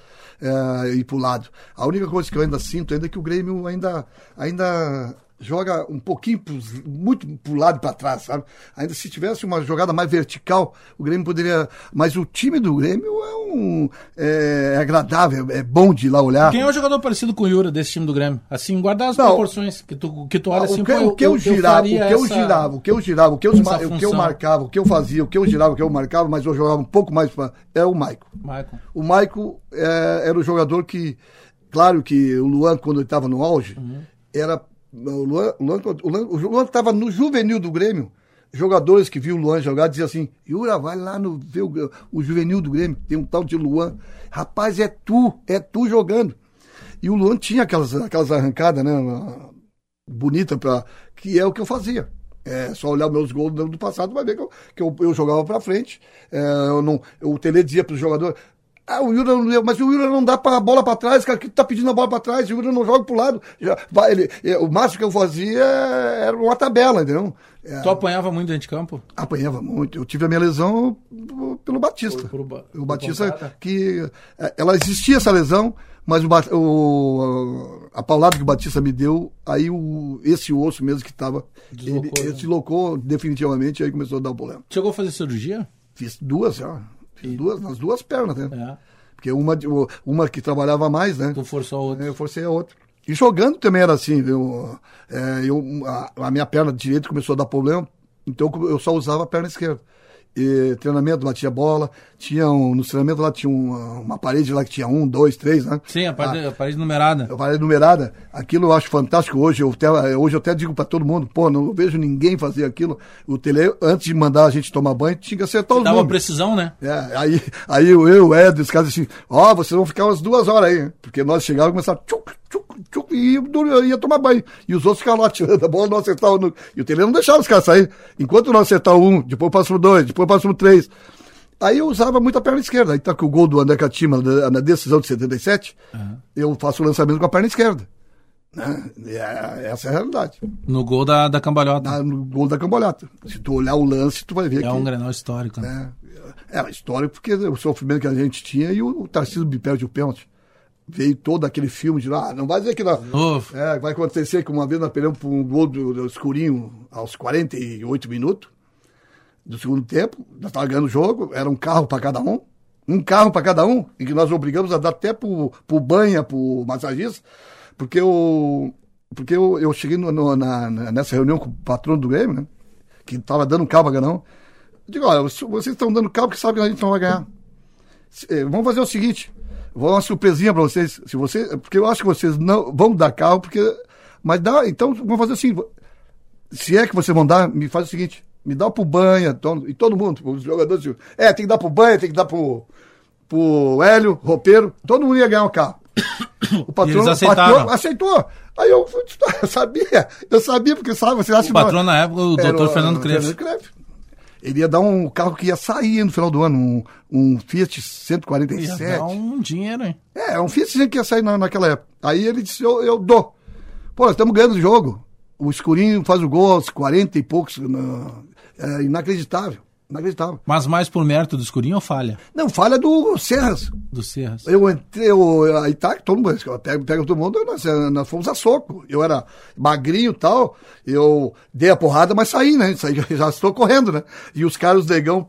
é, e pro lado. A única coisa que eu ainda sinto ainda é que o Grêmio ainda, ainda joga um pouquinho, muito pro lado e para trás, sabe? Ainda se tivesse uma jogada mais vertical, o Grêmio poderia. Mas o time do Grêmio é um. É, é agradável, é bom de ir lá olhar. Quem é o jogador parecido com o Yura desse time do Grêmio? Assim, guardar as Não, proporções, que tu, que tu olha assim, o que, o que eu, eu girava, o que eu girava, o que eu girava, o que eu, o que eu marcava, o que eu fazia, o que eu girava, o que eu marcava, mas eu jogava um pouco mais pra, é o Maico. O Maico é, era o jogador que. Claro que o Luan, quando ele estava no auge, uhum. era o Luan, o Luan, o Luan estava no juvenil do Grêmio. Jogadores que viam o Luan jogar diziam assim: Yura, vai lá no, ver o, o juvenil do Grêmio, tem um tal de Luan. Rapaz, é tu, é tu jogando. E o Luan tinha aquelas, aquelas arrancadas, né? Bonita, pra, que é o que eu fazia. É só olhar meus gols do passado, vai ver que eu, que eu, eu jogava para frente. É, eu não, o Tele dizia para o jogador: ah, o Yura não mas o Yura não dá a bola para trás, cara, que tá pedindo a bola para trás, o Yura não joga pro lado. Já, vai, ele, é, o máximo que eu fazia era uma tabela, entendeu? É, tu apanhava muito dentro de campo? Apanhava muito. Eu tive a minha lesão pelo Batista. Por, por, o Batista, que é, ela existia essa lesão, mas o, o, a paulada que o Batista me deu, aí o, esse osso mesmo que estava, ele, né? ele deslocou definitivamente, aí começou a dar o problema. Chegou a fazer cirurgia? Fiz duas já. Duas, nas duas pernas, né? É. Porque uma, uma que trabalhava mais, né? Tu forçou a outra. Eu forcei a outra. E jogando também era assim, viu? É, eu, a, a, minha perna direita começou a dar problema, então eu só usava a perna esquerda e, treinamento, batia bola. Tinha um, no treinamento lá tinha uma, uma parede lá que tinha um, dois, três, né? Sim, a parede, a, a parede numerada. A parede numerada. Aquilo eu acho fantástico hoje. Eu até, hoje eu até digo para todo mundo, pô, não vejo ninguém fazer aquilo. O tele, antes de mandar a gente tomar banho, tinha que acertar os Dava números. precisão, né? É, aí, aí eu, eu, Ed, os caras assim, ó, oh, vocês vão ficar umas duas horas aí, porque nós chegávamos e começávamos, tchuc, tchuc, tchuc, e ia, ia tomar banho. E os outros ficavam lá tirando a bola, não acertavam. E o tele não deixava os caras sair. Enquanto não acertar um, depois passamos dois, depois passamos três. Aí eu usava muito a perna esquerda. Aí tá com o gol do André Catima na decisão de 77, uhum. eu faço o lançamento com a perna esquerda. Né? É, essa é a realidade. No gol da, da cambalhota. Na, no gol da cambalhota. Se tu olhar o lance, tu vai ver é que... É um granal histórico. Né? É, é histórico porque o sofrimento que a gente tinha e o, o Tarcísio me perde o pênalti. Veio todo aquele filme de lá, ah, não vai dizer que não. É, vai acontecer que uma vez nós perdemos por um gol do, do escurinho aos 48 minutos do segundo tempo, nós estávamos ganhando o jogo, era um carro para cada um, um carro para cada um, e que nós obrigamos a dar até pro, pro banha, pro massagista, porque eu, porque eu, eu cheguei no, no, na, nessa reunião com o patrono do Grêmio, né? Que estava dando carro para ganhar. Digo, olha, vocês estão dando carro porque sabem que a gente não vai ganhar. Eh, vamos fazer o seguinte, vou dar uma surpresinha para vocês. Se você, porque eu acho que vocês não vão dar carro, porque. Mas dá, então vamos fazer assim. Se é que vocês vão dar, me faz o seguinte, me dá pro banha, e todo mundo, os jogadores, é, tem que dar pro banha, tem que dar pro, pro Hélio, roupeiro, todo mundo ia ganhar um carro. [coughs] O patrão, o patrão aceitou. Aí eu, [laughs] eu, sabia, eu sabia, porque sabe, você acha O patrão na época, o doutor Fernando Crefe. Ele ia dar um carro que ia sair no final do ano, um, um Fiat 147. Ia dar um dinheiro, hein? É, um Fiat que ia sair na, naquela época. Aí ele disse, eu, eu dou. Pô, nós estamos ganhando o jogo. O escurinho faz o gol aos 40 e poucos. é inacreditável. Inacreditável. Mas mais por mérito do escurinho ou falha? Não, falha do Serras. Do Serras. Eu entrei, eu, aí tá, todo mundo, pega, pega todo mundo, nós, nós fomos a soco. Eu era magrinho e tal, eu dei a porrada, mas saí, né? Saí, [laughs] já estou correndo, né? E os caras, os negão,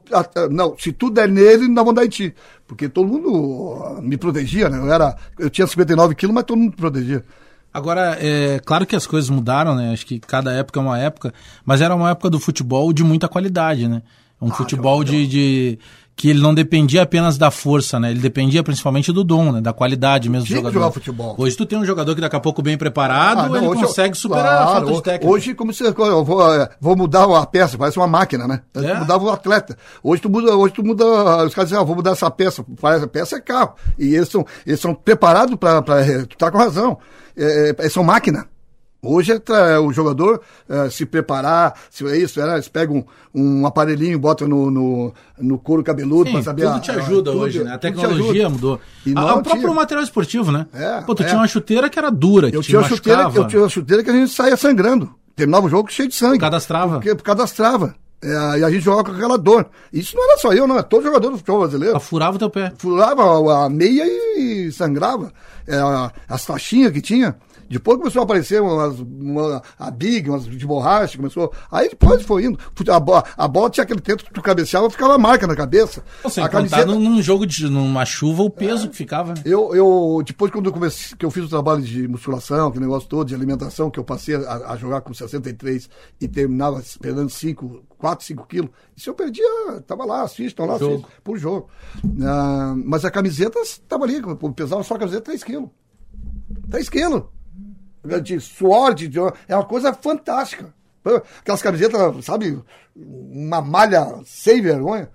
não, se tu der nele, não vão dar em ti. Porque todo mundo me protegia, né? Eu, era, eu tinha 59 quilos, mas todo mundo me protegia. Agora, é claro que as coisas mudaram, né? Acho que cada época é uma época, mas era uma época do futebol de muita qualidade, né? Um ah, futebol de, de, que ele não dependia apenas da força, né? Ele dependia principalmente do dom, né? Da qualidade mesmo do jogador. Jogar futebol. Hoje tu tem um jogador que daqui a pouco bem preparado, ah, não, ele consegue eu, superar claro, a falta. Hoje, como se eu vou, é, vou mudar a peça, parece uma máquina, né? É? Mudava o atleta. Hoje tu muda, hoje tu muda, os caras dizem, ah, vou mudar essa peça, parece a peça é carro. E eles são, eles são preparados para, tu tá com razão. É, é, são máquina. Hoje é o jogador é, se preparar, se é isso, é, eles pegam um, um aparelhinho, botam no, no, no couro cabeludo para saber. Tudo a, te ajuda a, hoje, tudo, né? A tecnologia mudou. E a, o próprio material esportivo, né? É, Pô, tu é. tinha uma chuteira que era dura, que eu tinha uma chuteira, Eu tinha uma chuteira que a gente saía sangrando. Terminava o jogo cheio de sangue. Cadastrava. Porque, cadastrava. É, e a gente jogava com aquela dor. Isso não era só eu, não. É todo jogador do futebol brasileiro. Furava o teu pé. Furava a, a meia e sangrava. É, as faixinhas que tinha. Depois começou a aparecer umas, uma, a Big, umas de borracha, começou. Aí depois foi indo. A bola, a bola tinha aquele tempo que tu cabeceava, ficava marca na cabeça. Você a camiseta... num jogo de numa chuva, o peso é, que ficava. Eu, eu, depois quando eu comecei, que eu fiz o trabalho de musculação, que negócio todo, de alimentação, que eu passei a, a jogar com 63 e terminava perdendo 5, 4, 5 quilos. Isso eu perdia, tava lá, assistam lá, jogo. Assistam, por jogo. Ah, mas a camiseta estava ali, pesava só a camiseta 3 quilos. 3 quilos de suor, de, é uma coisa fantástica. Aquelas camisetas, sabe, uma malha sem vergonha.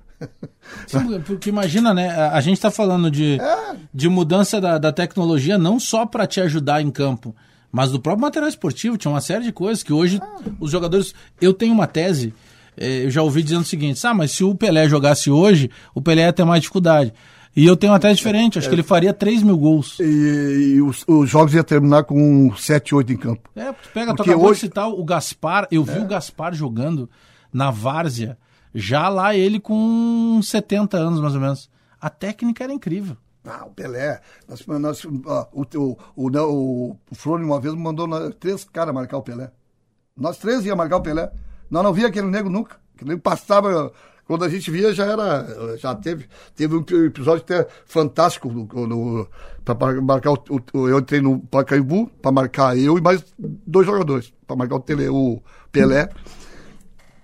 Sim, porque imagina, né? A gente está falando de, é. de mudança da, da tecnologia não só para te ajudar em campo, mas do próprio material esportivo. Tinha uma série de coisas que hoje é. os jogadores. Eu tenho uma tese, eh, eu já ouvi dizendo o seguinte: ah, mas se o Pelé jogasse hoje, o Pelé ia ter mais dificuldade. E eu tenho uma tese diferente, acho é, que ele faria 3 mil gols. E, e os, os, jogos iam terminar com 7, 8 em campo. É, tu pega, Porque tu acabou hoje... de citar o Gaspar, eu vi é. o Gaspar jogando na Várzea, já lá ele com 70 anos mais ou menos. A técnica era incrível. Ah, o Pelé. Nós, nós, ah, o, o, o, o, Flônio uma vez mandou três caras marcar o Pelé. Nós três ia marcar o Pelé. Nós não via aquele nego nunca. Aquele nego passava quando a gente via, já era. Já teve, teve um episódio até fantástico para marcar o, o, Eu entrei no Pacaembu para marcar eu e mais dois jogadores, para marcar o, tele, o Pelé.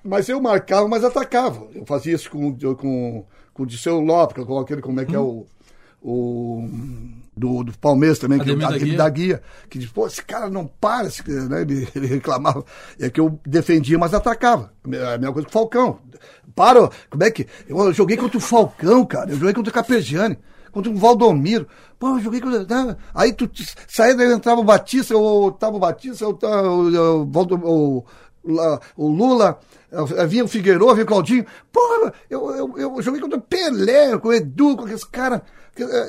Mas eu marcava, mas atacava. Eu fazia isso com, com, com o Disseu Lopes, com aquele, como é que é o. o do, do Palmeiras também, que, da, guia. da guia, que diz, pô, esse cara não para, esse, né? ele, ele, reclamava. É que eu defendia, mas atacava. A mesma coisa com o Falcão. Para, como é que. Eu joguei contra o Falcão, cara. Eu joguei contra o Capejani, contra o Valdomiro. Pô, eu joguei contra. Né? Aí tu saía daí entrava o Batista, o Batista, ou o, o, o, o Lula. Vinha o Figueiredo, vinha o Claudinho. Pô, eu, eu, eu joguei contra o Pelé, com o Edu, com aqueles caras.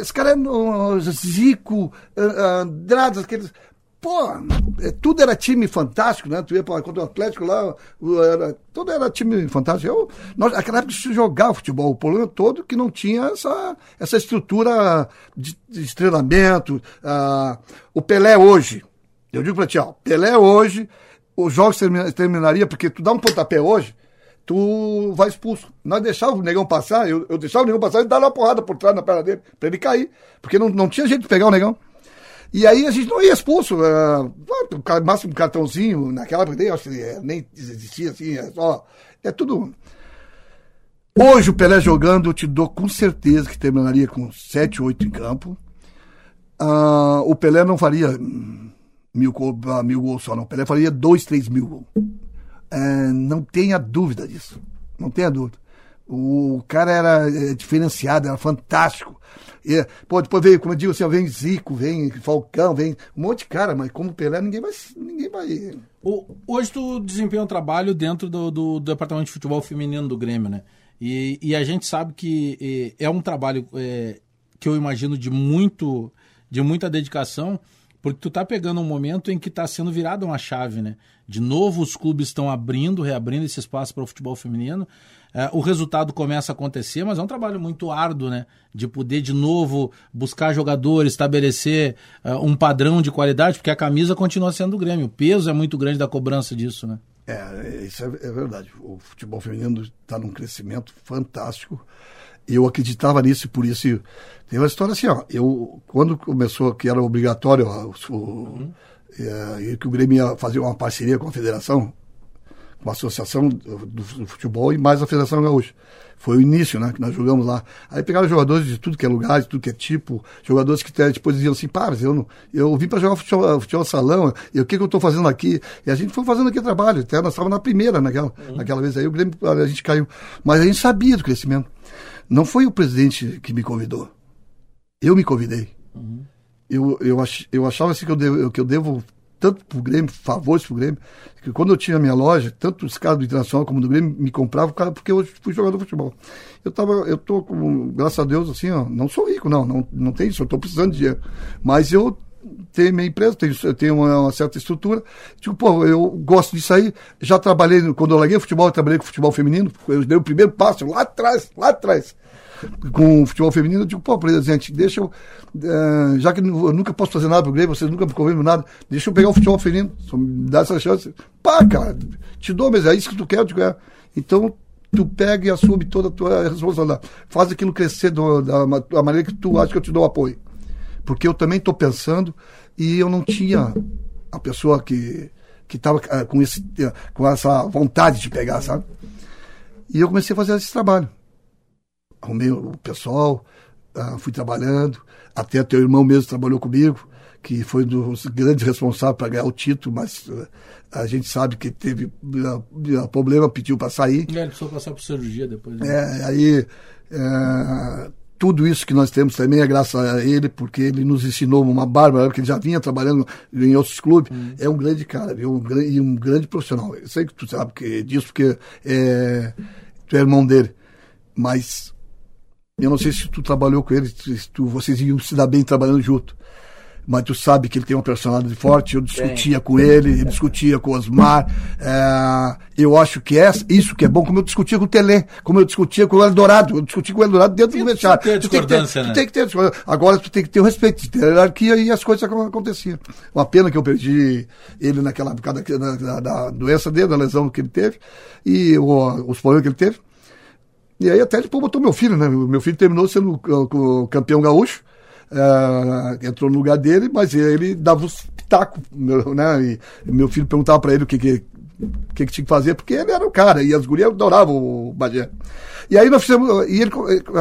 Esse cara é Zico, Andrade, aqueles. Pô, é, tudo era time fantástico, né? Tu ia para contra o Atlético lá, era, tudo era time fantástico. Eu, nós, naquela época se jogava futebol, o problema todo que não tinha essa, essa estrutura de, de treinamento. Uh, o Pelé hoje, eu digo para ti, ó, Pelé hoje, os jogos terminaria, porque tu dá um pontapé hoje, tu vai expulso. Nós deixávamos o negão passar, eu, eu deixava o negão passar e dava uma porrada por trás na perna dele, pra ele cair. Porque não, não tinha jeito de pegar o negão. E aí a gente não ia expulso. Uh, máximo cartãozinho, naquela época, acho que é, nem existia assim, é só. É tudo. Hoje o Pelé jogando, eu te dou com certeza que terminaria com 7, 8 em campo. Uh, o Pelé não faria mil, mil gols só, não. O Pelé faria 2, 3 mil gols. Uh, não tenha dúvida disso. Não tenha dúvida. O cara era é, diferenciado, era fantástico. E, pô, depois veio, como eu digo assim, vem Zico, vem Falcão, vem um monte de cara, mas como Pelé, ninguém vai. Ninguém vai... O, hoje tu desempenha um trabalho dentro do, do, do, departamento de futebol feminino do Grêmio, né? E, e a gente sabe que é, é um trabalho é, que eu imagino de muito de muita dedicação, porque tu tá pegando um momento em que está sendo virada uma chave, né? De novo os clubes estão abrindo, reabrindo esse espaço para o futebol feminino. É, o resultado começa a acontecer, mas é um trabalho muito árduo, né? De poder de novo buscar jogadores, estabelecer uh, um padrão de qualidade, porque a camisa continua sendo do Grêmio. O peso é muito grande da cobrança disso, né? É, isso é, é verdade. O futebol feminino está num crescimento fantástico. Eu acreditava nisso e por isso tem uma história assim, ó. Eu quando começou que era obrigatório o, uhum. é, que o Grêmio ia fazer uma parceria com a federação, uma associação do, futebol e mais a Federação Gaúcha. Foi o início, né, que nós jogamos lá. Aí pegaram jogadores de tudo que é lugar, de tudo que é tipo, jogadores que depois diziam assim, pá, mas eu, não, eu vim para jogar futebol, futebol salão, e o que, que eu estou fazendo aqui? E a gente foi fazendo aqui trabalho, até nós estávamos na primeira naquela, uhum. naquela vez aí, o Grêmio, a gente caiu. Mas a gente sabia do crescimento. Não foi o presidente que me convidou. Eu me convidei. Uhum. Eu, eu, ach, eu achava assim que eu devo, que eu devo tanto pro Grêmio, favores pro Grêmio, que quando eu tinha minha loja, tanto os caras do Internacional como do Grêmio me compravam, cara, porque eu fui jogador de futebol. Eu tava, eu tô com, graças a Deus, assim, ó, não sou rico, não, não, não tem isso, eu tô precisando de dinheiro. Mas eu tenho minha empresa, tenho, eu tenho uma, uma, certa estrutura. Tipo, pô, eu gosto disso aí. Já trabalhei, quando eu larguei o futebol, eu trabalhei com futebol feminino. Eu dei o primeiro passo lá atrás, lá atrás com o futebol feminino, eu digo, pô, presidente, deixa eu. Uh, já que eu nunca posso fazer nada pro Grêmio, vocês nunca me convidam nada, deixa eu pegar o futebol feminino, me dá essa chance. Pá, cara, te dou, mas é isso que tu quer, eu digo, é. Então, tu pega e assume toda a tua responsabilidade. Faz aquilo crescer do, da, da maneira que tu acha que eu te dou apoio. Porque eu também estou pensando e eu não tinha a pessoa que que estava eh, com, esse, uh, com essa vontade de pegar, sabe? E eu comecei a fazer esse trabalho arrumei o pessoal, uh, fui trabalhando, até teu irmão mesmo trabalhou comigo, que foi um dos grandes responsáveis para ganhar o título, mas uh, a gente sabe que teve uh, problema, pediu para sair. É, ele precisou passar por cirurgia depois. Né? É, aí é, tudo isso que nós temos também é graças a ele, porque ele nos ensinou uma bárbara, porque ele já vinha trabalhando em outros clubes. Hum. É um grande cara, viu? Um, e um grande profissional. Eu sei que tu sabe que, disso, porque é, tu é irmão dele. Mas eu não sei se tu trabalhou com ele, se tu, vocês iam se dar bem trabalhando junto. Mas tu sabe que ele tem uma personalidade forte. Eu discutia com ele, ele discutia com o Osmar. É, eu acho que é isso que é bom, como eu discutia com o Telê, como eu discutia com o Eldorado. Eu discuti com o Eldorado dentro do vestiário. Tu tem que ter, tu né? tem que ter Agora tu tem que ter o respeito, ter a hierarquia e as coisas aconteciam. Uma pena que eu perdi ele naquela época da, da, da doença dele, da lesão que ele teve e o, os problemas que ele teve. E aí até depois botou meu filho, né? Meu filho terminou sendo campeão gaúcho, uh, entrou no lugar dele, mas ele dava os pitacos, né? E meu filho perguntava para ele o que, que que, que tinha que fazer, porque ele era o cara, e as gurias adoravam o Bagé. E aí nós fizemos, e ele,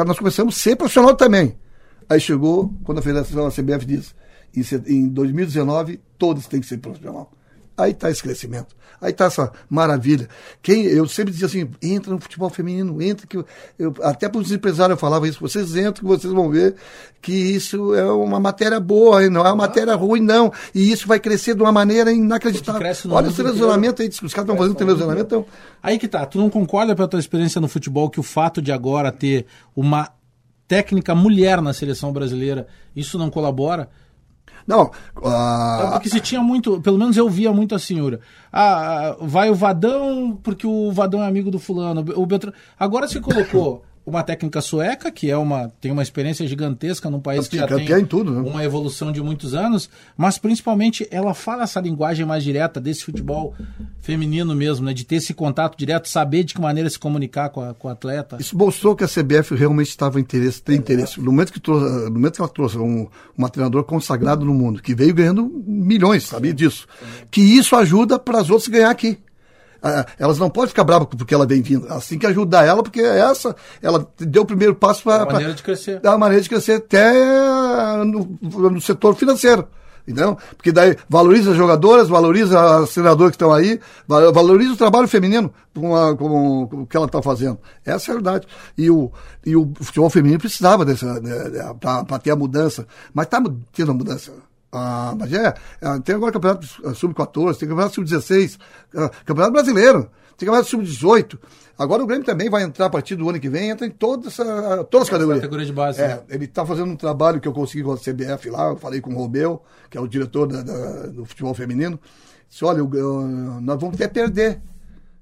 nós começamos a ser profissional também. Aí chegou, quando a Federação da CBF disse, em 2019, todos têm que ser profissional. Aí está esse crescimento. Aí está essa maravilha. Quem, eu sempre dizia assim, entra no futebol feminino, entra que eu, eu até para os empresários eu falava isso, vocês entram que vocês vão ver que isso é uma matéria boa, não é uma matéria ruim não, e isso vai crescer de uma maneira inacreditável. Olha o televisionamento aí, os caras estão fazendo televisionamento. Então... Aí que tá, tu não concorda pela tua experiência no futebol que o fato de agora ter uma técnica mulher na seleção brasileira, isso não colabora? Não. É porque se tinha muito, pelo menos eu via muito a senhora. Ah, vai o Vadão, porque o Vadão é amigo do fulano. O Beltrano... Agora se colocou uma técnica sueca, que é uma, tem uma experiência gigantesca num país que já tem em tudo, né? uma evolução de muitos anos, mas principalmente ela fala essa linguagem mais direta desse futebol feminino mesmo, né? De ter esse contato direto, saber de que maneira se comunicar com, a, com o atleta. Isso mostrou que a CBF realmente estava interesse, tem interesse. No momento que, trouxe, no momento que ela trouxe um, uma treinadora consagrado no mundo, que veio ganhando milhões, sabia disso? Que isso ajuda para as outras ganhar aqui. Ah, elas não podem ficar bravas porque ela vem vindo. Elas têm que ajudar ela, porque essa, ela deu o primeiro passo para. É a maneira de crescer. É a maneira de crescer até no, no setor financeiro. Entendeu? Porque daí valoriza as jogadoras, valoriza as treinadoras que estão aí, va- valoriza o trabalho feminino com, a- com- com o que ela está fazendo. Essa é a verdade. E o, e o futebol feminino precisava dessa, né, para ter a mudança. Mas está tendo a mudança. Ah, mas é, é, tem agora campeonato eh, sub-14, tem campeonato sub-16, ah, campeonato brasileiro, tem campeonato sub-18. Agora o Grêmio também vai entrar a partir do ano que vem, entra em toda essa, todas as categorias. categoria de base, É, né? ele está fazendo um trabalho que eu consegui com a CBF lá, eu falei com o Robel, que é o diretor da- da- do futebol feminino. Disse, olha, eu- eu- nós vamos até perder.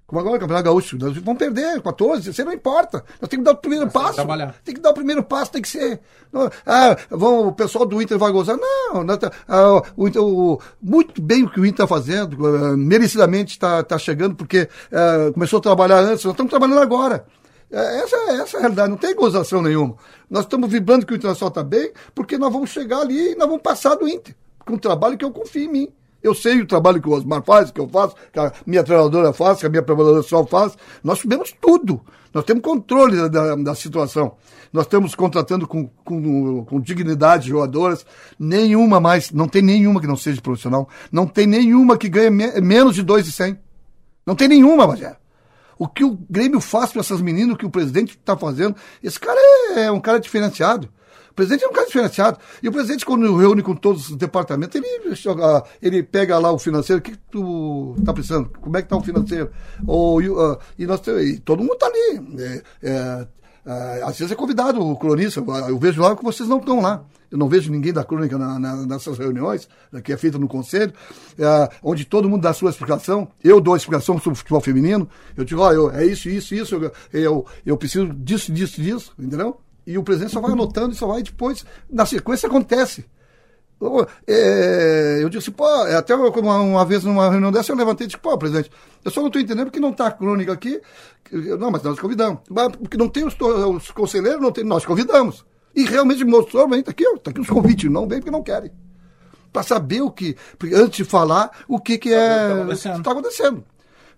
Como agora o Campeonato Gaúcho, nós vamos perder 14, você não importa. Nós temos que dar o primeiro Mas tem passo. trabalhar. Tem que dar o primeiro passo, tem que ser. não, Ah, vão, o pessoal do Inter vai gozar. Não, nós tá- ah, o o- muito bem o que o Inter está fazendo, ah, merecidamente está tá chegando, porque ah, começou a trabalhar antes, nós estamos trabalhando agora. É, Essa, essa é a realidade, não tem gozação nenhuma. Nós estamos vibrando que o Internacional está bem, porque nós vamos chegar ali e nós vamos passar do Inter. Com um trabalho que eu confio em mim. Eu sei o trabalho que o Osmar faz, que eu faço, que a minha treinadora faz, que a minha preparação faz. Nós sabemos tudo. Nós temos controle da, da, da situação. Nós estamos contratando com, com, com dignidade jogadoras. Nenhuma mais, não tem nenhuma que não seja profissional. Não tem nenhuma que ganhe me- menos de 2,100. Não tem nenhuma, Bagé. O que o Grêmio faz para essas meninas, o que o presidente está fazendo, esse cara é um cara diferenciado. Presidente é um cara diferenciado. E o presidente, quando reúne com todos os departamentos, ele, ele pega lá o financeiro, o que, tu está precisando? Como é que está o financeiro? Ou, ah, e nós, e todo mundo está ali. É, é, ah, às vezes é convidado o cronista, eu vejo lá que vocês não estão lá. Eu não vejo ninguém da crônica na- na- nessas reuniões, que é feita no conselho, é, onde todo mundo dá sua explicação. Eu dou a explicação sobre o futebol feminino. Eu digo, ó, eu, é isso, isso, isso, eu, eu, eu preciso disso, disso, disso, entendeu? E o presidente só vai anotando e só vai depois, na sequência acontece. Eu, é, eu disse, pô, é, até uma, uma vez numa reunião dessa eu levantei e disse, pô, presidente, eu só não estou entendendo porque não está a crônica aqui. Eu, Não, mas nós convidamos. Porque não tem os, os conselheiros, não tem, nós convidamos. E realmente mostrou, vem, tá aqui, ó, tá aqui os convites, não vem porque não querem. Para saber o que, antes de falar, o que, que é tá acontecendo. está acontecendo.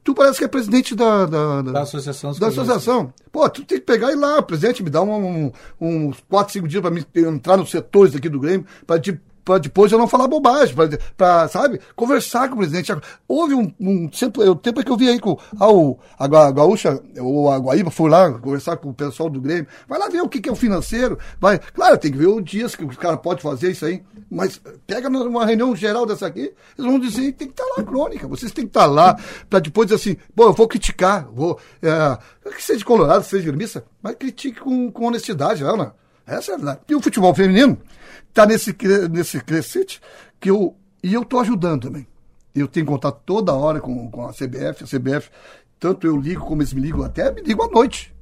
Tu parece que é presidente da, da, Da associação dos Da associação. Pô, tu tem que pegar e ir lá, presidente, me dá um, um- uns 4, 5 dias para mim entrar nos setores aqui do Grêmio, para para depois eu não falar bobagem, para, sabe, conversar com o presidente. Houve um, um tempo, o tempo que eu vi aí com ah, o, a, Gua- a Gaúcha, ou a Guaíba, foi lá conversar com o pessoal do Grêmio, vai lá ver o que, que é o financeiro, vai, claro, tem que ver os dias que o cara pode fazer isso aí, mas pega numa reunião geral dessa aqui, eles vão dizer, tem que estar lá a crônica, vocês têm que estar lá, para depois dizer assim, pô, eu vou criticar, vou, é, que seja colorado, seja gremista, mas critique com, com honestidade, não, não. Essa é a verdade. E o futebol feminino está nesse, nesse crescente que eu. E eu estou ajudando também. Eu tenho contato toda hora com, com a CBF. A CBF, tanto eu ligo como eles me ligam, até me ligam à noite.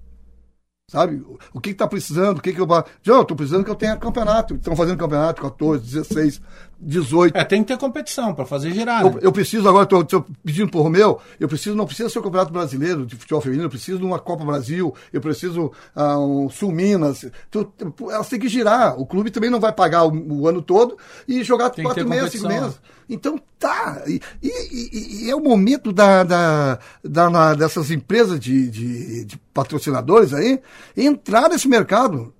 Sabe? O que está precisando? O que, que eu. João, estou precisando que eu tenha campeonato. Estão fazendo campeonato 14, 16, 18. É, tem que ter competição para fazer girar. Eu, né? eu preciso agora, estou pedindo pro Romeu, eu preciso, não precisa ser o Campeonato Brasileiro de Futebol Feminino, eu preciso de uma Copa Brasil, eu preciso ah, um Sul Minas. Tu- tu- elas têm que girar. O clube também não vai pagar o, o ano todo e jogar Tem quatro meses, cinco meses. Então tá. E, e- e- é o momento da, da, da- dessas empresas de, de, de patrocinadores aí entrar nesse mercado.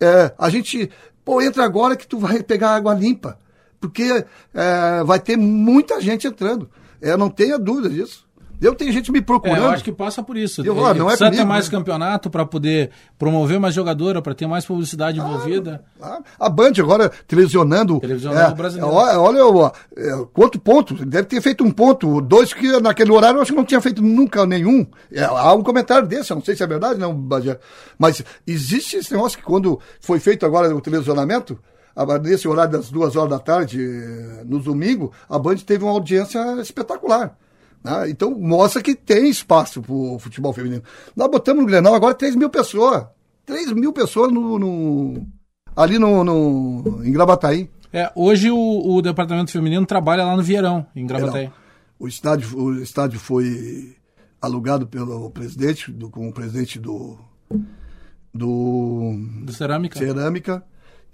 É, a gente, pô, entra agora que tu vai pegar água limpa. Porque é, vai ter muita gente entrando. Eu não tenha dúvida disso. Eu tenho gente me É, procurando. eu acho que passa por isso. Eu vou, É, não é precisa ter comigo, mais né? campeonato para poder promover mais jogadora, para ter mais publicidade envolvida. Ah, A Band agora televisionando. Televisionando é, o brasileiro. Olha, olha ó, é, quanto ponto. Deve ter feito um ponto, dois que naquele horário eu acho que não tinha feito nunca nenhum. É, há um comentário desse, eu não sei se é verdade, não, Bagé. Mas existe esse negócio que quando foi feito agora o televisionamento, nesse horário das duas horas da tarde, eh, no domingo, a Band teve uma audiência espetacular. né? Então mostra que tem espaço para o futebol feminino. Nós botamos no Grenal agora 3 mil pessoas. 3 mil pessoas no, no- ali no, no, em Gravataí. É, hoje o, o departamento feminino trabalha lá no Vieirão, em Gravataí. O estádio, o estádio foi alugado pelo presidente, do, com o presidente do, do Do Cerâmica. Cerâmica,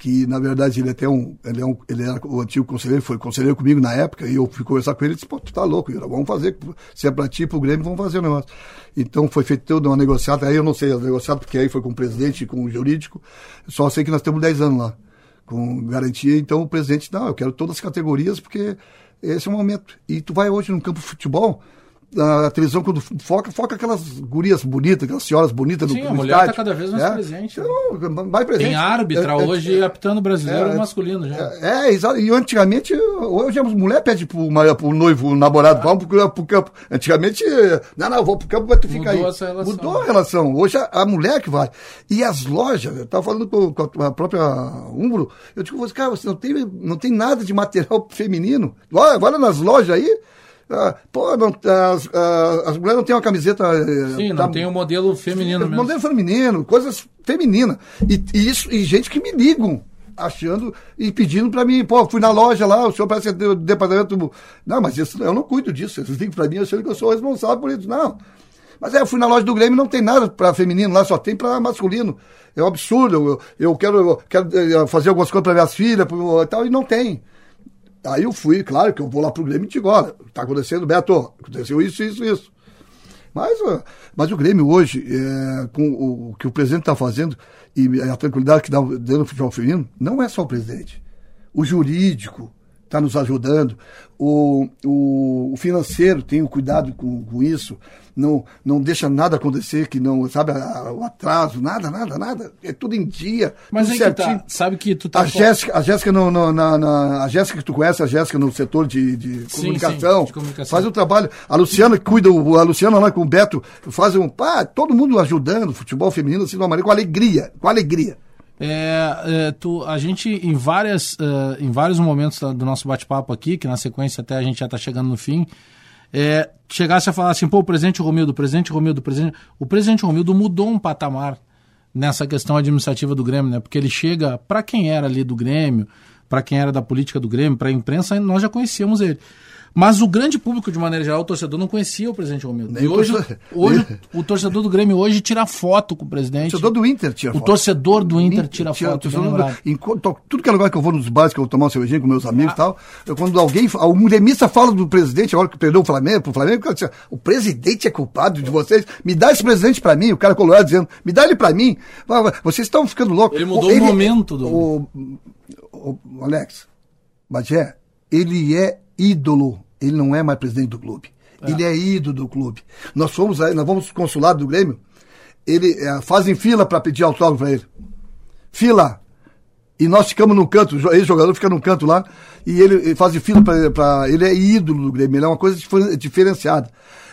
que na verdade ele é até um, ele, é um, ele era o antigo conselheiro, foi conselheiro comigo na época, e eu fui conversar com ele e disse, pô, tu tá louco, vamos fazer, se é pra ti, pro Grêmio, vamos fazer o negócio. Então foi feito toda uma negociata, aí eu não sei a negociata, porque aí foi com o presidente, com o jurídico, só sei que nós temos 10 anos lá, com garantia, então o presidente, não, eu quero todas as categorias, porque esse é o momento. E tu vai hoje no campo de futebol, a televisão quando foca, foca aquelas gurias bonitas, aquelas senhoras bonitas Sim, no, a no mulher tá cada vez mais É. presente. Então, mais presente. Tem árbitra É, é, hoje apitando brasileiro é, e masculino já. é, é, exato. E antigamente, hoje a mulher pede pro, uma- pro noivo, o namorado, vamos pro, pro campo. Antigamente, não, não, vou pro campo, mas tu fica Mudou aí. essa relação. Mudou a relação. Hoje a, a mulher que vai. E as lojas, eu tava falando com, com a própria Umbro, eu digo, você, cara, você não tem, não tem nada de material [laughs] feminino. Olha, olha nas lojas aí. Ah, pô, não, as, ah, as mulheres não têm uma camiseta. eh, Sim, não tá- tem o modelo feminino mesmo. Modelo feminino, coisas femininas. E, e isso, e gente que me ligam, achando e pedindo pra mim, pô, fui na loja lá, o senhor parece que é do departamento. Não, mas isso, eu não cuido disso. Vocês ligam pra mim achando que eu sou responsável por isso. Não. Mas é, eu fui na loja do Grêmio não tem nada pra feminino lá, só tem pra masculino. É um absurdo. Eu, eu quero, eu quero eh, fazer algumas coisas pra minhas filhas pro- e tal, e não tem. Aí eu fui, claro que eu vou lá pro Grêmio e digo, olha, tá acontecendo, Beto, aconteceu isso, isso, isso. Mas, ah, mas o Grêmio hoje, é, com o, o que o presidente está fazendo e a tranquilidade que dá dentro do futebol feminino, não é só o presidente. O jurídico está nos ajudando, o, o, o financeiro tem o cuidado com, com isso, não, não deixa nada acontecer, que não, sabe, o atraso, nada, nada, nada. É tudo em dia, Mas aí que certinho. tá. Sabe que tu tá. A Jéssica, a Jéssica no, no- na, na- a Jéssica que tu conhece, a Jéssica no setor de, de Sim, comunicação, sim, de comunicação. faz um trabalho. A Luciana que cuida, o- a Luciana lá com o Beto faz um, pá, todo mundo ajudando o futebol feminino assim de uma maneira com alegria, com alegria. É, é, tu, a gente, em, várias, eh, em vários momentos do nosso bate-papo aqui, que na sequência até a gente já está chegando no fim, é, chegasse a falar assim, pô, o presidente Romildo, presidente Romildo, presidente... O presidente Romildo mudou um patamar nessa questão administrativa do Grêmio, né? Porque ele chega, para quem era ali do Grêmio, para quem era da política do Grêmio, para a imprensa, nós já conhecíamos ele. Mas o grande público, de maneira geral, o torcedor não conhecia o presidente Romildo. Nem E o hoje, torcedor- hoje o torcedor do Grêmio hoje tira foto com o O presidente. torcedor do Inter tira O foto. torcedor do Inter tira o foto, do- lembrado. enquanto- tudo que é lugar que eu vou nos bares, que eu vou tomar uma cervejinha com meus Ah. amigos e tal, eu, quando alguém, algum gremista fala do presidente, a hora que perdeu o Flamengo, pro Flamengo, eu disse, o presidente é culpado de vocês, me dá esse presidente pra mim, o cara colorado dizendo, me dá ele pra mim, vocês estão ficando loucos. Ele mudou o momento do- O, o- o Alex, Bagé, ele é ídolo, ele não é mais presidente do clube. Ele é ídolo do clube. Nós fomos aí, nós vamos pro consulado do Grêmio, ele eh, fazem fila para pedir autógrafo para ele. Fila. E nós ficamos num canto, o ex-jogador fica num canto lá, e ele, ele faz fila para. Ele é ídolo do Grêmio, ele é uma coisa difer- diferenciada.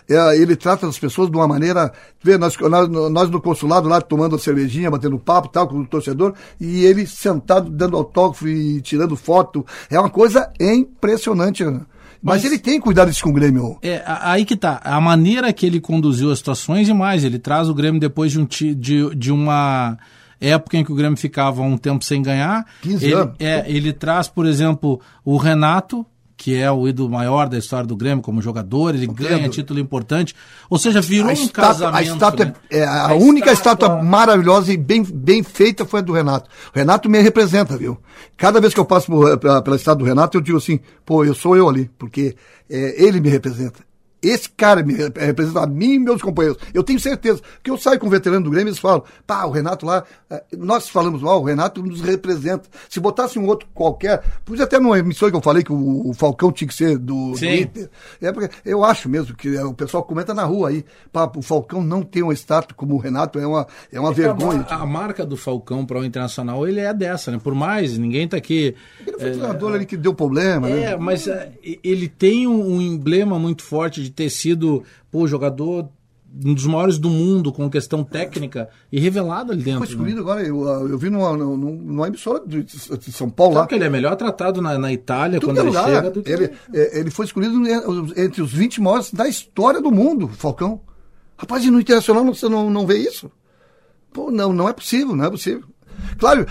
É, ele trata as pessoas de uma maneira. Vê, nós, nós, nós no consulado lá tomando cervejinha, batendo papo tal, com o torcedor, e ele sentado dando autógrafo e tirando foto. É uma coisa impressionante, Ana. Mas, Mas- ele tem cuidado disso com o Grêmio. É, aí que tá. A maneira que ele conduziu as situações e mais, ele traz o Grêmio depois de, um, de, de uma época em que o Grêmio ficava um tempo sem ganhar. 15 ele, anos. É, ele traz, por exemplo, o Renato, que é o ídolo maior da história do Grêmio como jogador, ele ganha Entendo. título importante. Ou seja, virou a um estátua, casamento. a, estátua né? é, é, a, única estátua... maravilhosa e bem, bem feita foi a do Renato. O Renato me representa, viu? Cada vez que eu passo por- pela, pela estátua do Renato, eu digo assim, pô, eu sou eu ali, porque é, ele me representa. Esse cara me rep- representa a mim e meus companheiros. Eu tenho certeza. que eu saio com o veterano do Grêmio e eles falam, pá, o Renato lá, eh, nós falamos mal, o Renato nos representa. Se botasse um outro qualquer, pois até numa emissora que eu falei que o, Falcão tinha que ser do, do. Inter. É porque eu acho mesmo que é, o pessoal comenta na rua aí, pá, o Falcão não tem um status como o Renato, é uma, é uma vergonha. A, a marca do Falcão para o Internacional, ele é dessa, né? Por mais, ninguém tá aqui. Ele foi o treinador ali que deu problema, né? É, mas é, ele tem um, um emblema muito forte de ter sido pô, jogador um dos maiores do mundo com questão técnica e revelado ali dentro. Foi né? escolhido agora, eu, eu vi numa, numa, numa emissora de, de São Paulo lá. Sabe que ele é melhor tratado na, na Itália Tudo quando que é ele lugar. chega do ele, é, ele foi escolhido entre os 20 maiores da história do mundo, Falcão. Rapaz, e no Internacional você não, não vê isso? Pô, não, não é possível, não é possível. Claro,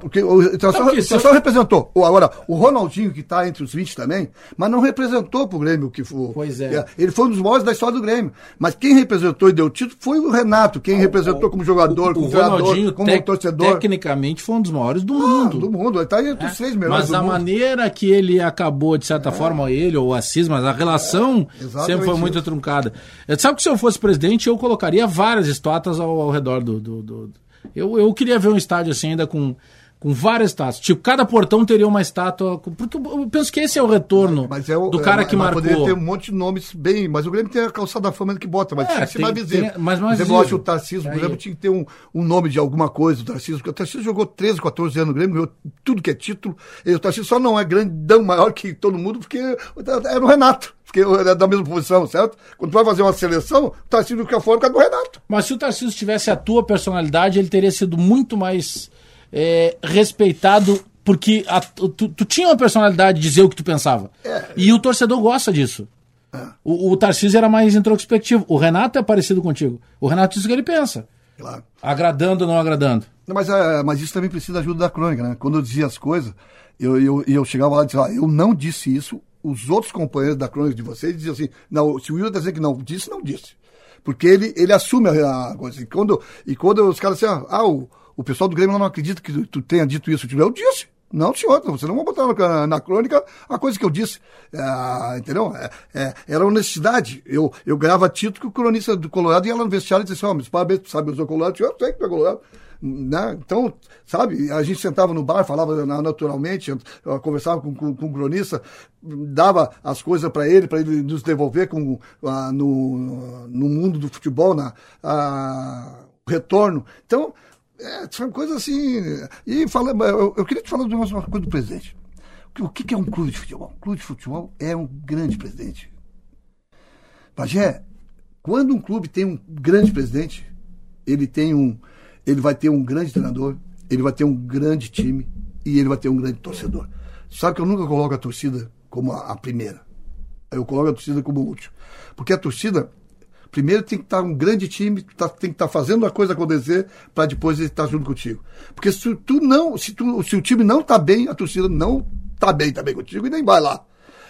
porque o Internacional, Sabe que o Internacional representou. O- Agora, o Ronaldinho, que está entre os 20 também, mas não representou pro Grêmio que foi. Pois é. Ele foi um dos maiores da história do Grêmio. Mas quem representou e deu título foi o Renato. Quem representou como jogador, o como treinador, Ronaldinho, como tec- torcedor. tecnicamente, foi um dos maiores do Ah, mundo. do mundo. Ele está entre os três melhores Mas a mundo. maneira que ele acabou, de certa forma, ele ou o Assis, mas a relação É, sempre foi muito isso. truncada. Eh, Sabe que se eu fosse presidente, eu colocaria várias estátuas ao, ao redor do. do- do- Eu, eu queria ver um estádio assim ainda com. Com várias estátuas. Tipo, cada portão teria uma estátua. Porque eu penso que esse é o retorno é o, do cara é, que marcou. Poderia ter um monte de nomes bem. Mas o Grêmio tem a calçada da fama que bota, mas É, tinha que ser mais visível. mas mais visível. o Tarcísio, por exemplo, tinha que ter um, um nome de alguma coisa, o Tarcísio, porque o Tarcísio jogou 13, 14 anos no Grêmio, ganhou tudo que é título. E o Tarcísio só não é grandão maior que todo mundo, porque era o Renato. Porque era da mesma posição, certo? Quando tu vai fazer uma seleção, o Tarcísio fica fora por causa do Renato. Mas se o Tarcísio tivesse a tua personalidade, ele teria sido muito mais é, respeitado, porque a- tu, tu tinha uma personalidade de dizer o que tu pensava. E o torcedor gosta disso. O, o Tarcísio era mais introspectivo. O Renato é parecido contigo. O Renato diz o que ele pensa. Claro. Agradando ou não agradando. Mas, é, mas isso também precisa da ajuda da crônica, né? Quando eu dizia as coisas, eu, eu, eu chegava lá e dizia, ah, eu não disse isso, os outros companheiros da crônica de vocês diziam assim, não, se o Will está dizendo que não disse, não disse. Porque ele, ele assume a, a coisa. E quando, e quando os caras assim, ah, o, o pessoal do Grêmio não acredita que tu, tenha dito isso. Eu disse. Não, senhor, você não vai botar na, na crônica a coisa que eu disse. É, entendeu? É, é, era honestidade. Eu, eu ganhava título que o cronista do Colorado ia lá no vestiário e disse assim, ó, meus parabéns, sabe, eu sou Colorado, eu sei que tu é Colorado. Né? Então, sabe, a gente sentava no bar, falava na- naturalmente, conversava com, com, com o cronista, dava as coisas para ele, para ele nos devolver com, no, no mundo do futebol, na, retorno. Então, é, são coisas assim. E fala, eu, eu queria te falar de uma coisa do presidente. O que, o que é um clube de futebol? Um clube de futebol é um grande presidente. Pajé, quando um clube tem um grande presidente, ele tem um, ele vai ter um grande treinador, ele vai ter um grande time e ele vai ter um grande torcedor. Sabe que eu nunca coloco a torcida como a, a primeira. Eu coloco a torcida como última. Porque a torcida, primeiro tem que estar um grande time, tá- tem que estar fazendo a coisa acontecer para depois ele estar junto contigo. Porque se tu não, se, tu, se o time não está bem, a torcida não está bem também contigo e nem vai lá.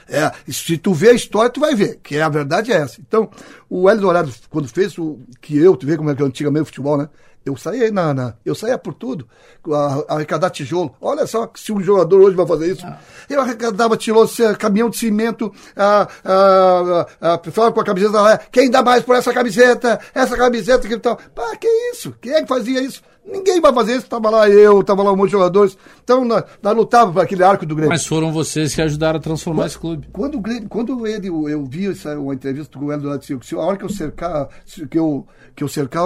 É, se tu vê a história, tu vai ver, que a verdade é essa. Então, o Hélio Dourado, quando fez o que eu, tu vê como é que é antigamente o futebol, né? Eu saía na, na- eu saía por tudo, a, arrecadar tijolo. Olha só se um jogador hoje vai fazer isso. Eu arrecadava tijolo, se- caminhão de cimento, a, a, com a camiseta lá, quem dá mais por essa camiseta? Essa camiseta que tal. Pá, que isso? Quem é que fazia isso? Ninguém vai fazer isso. Tava lá eu, tava lá um monte de jogadores. Então, nós, nós lutávamos para aquele arco do Grêmio. Mas foram vocês que ajudaram a transformar esse clube. Quando, o Grêmio- quando ele, eu, eu vi essa, uma entrevista com o Hélio Dourado Silva, a hora que eu cercar, que eu, que eu cercar,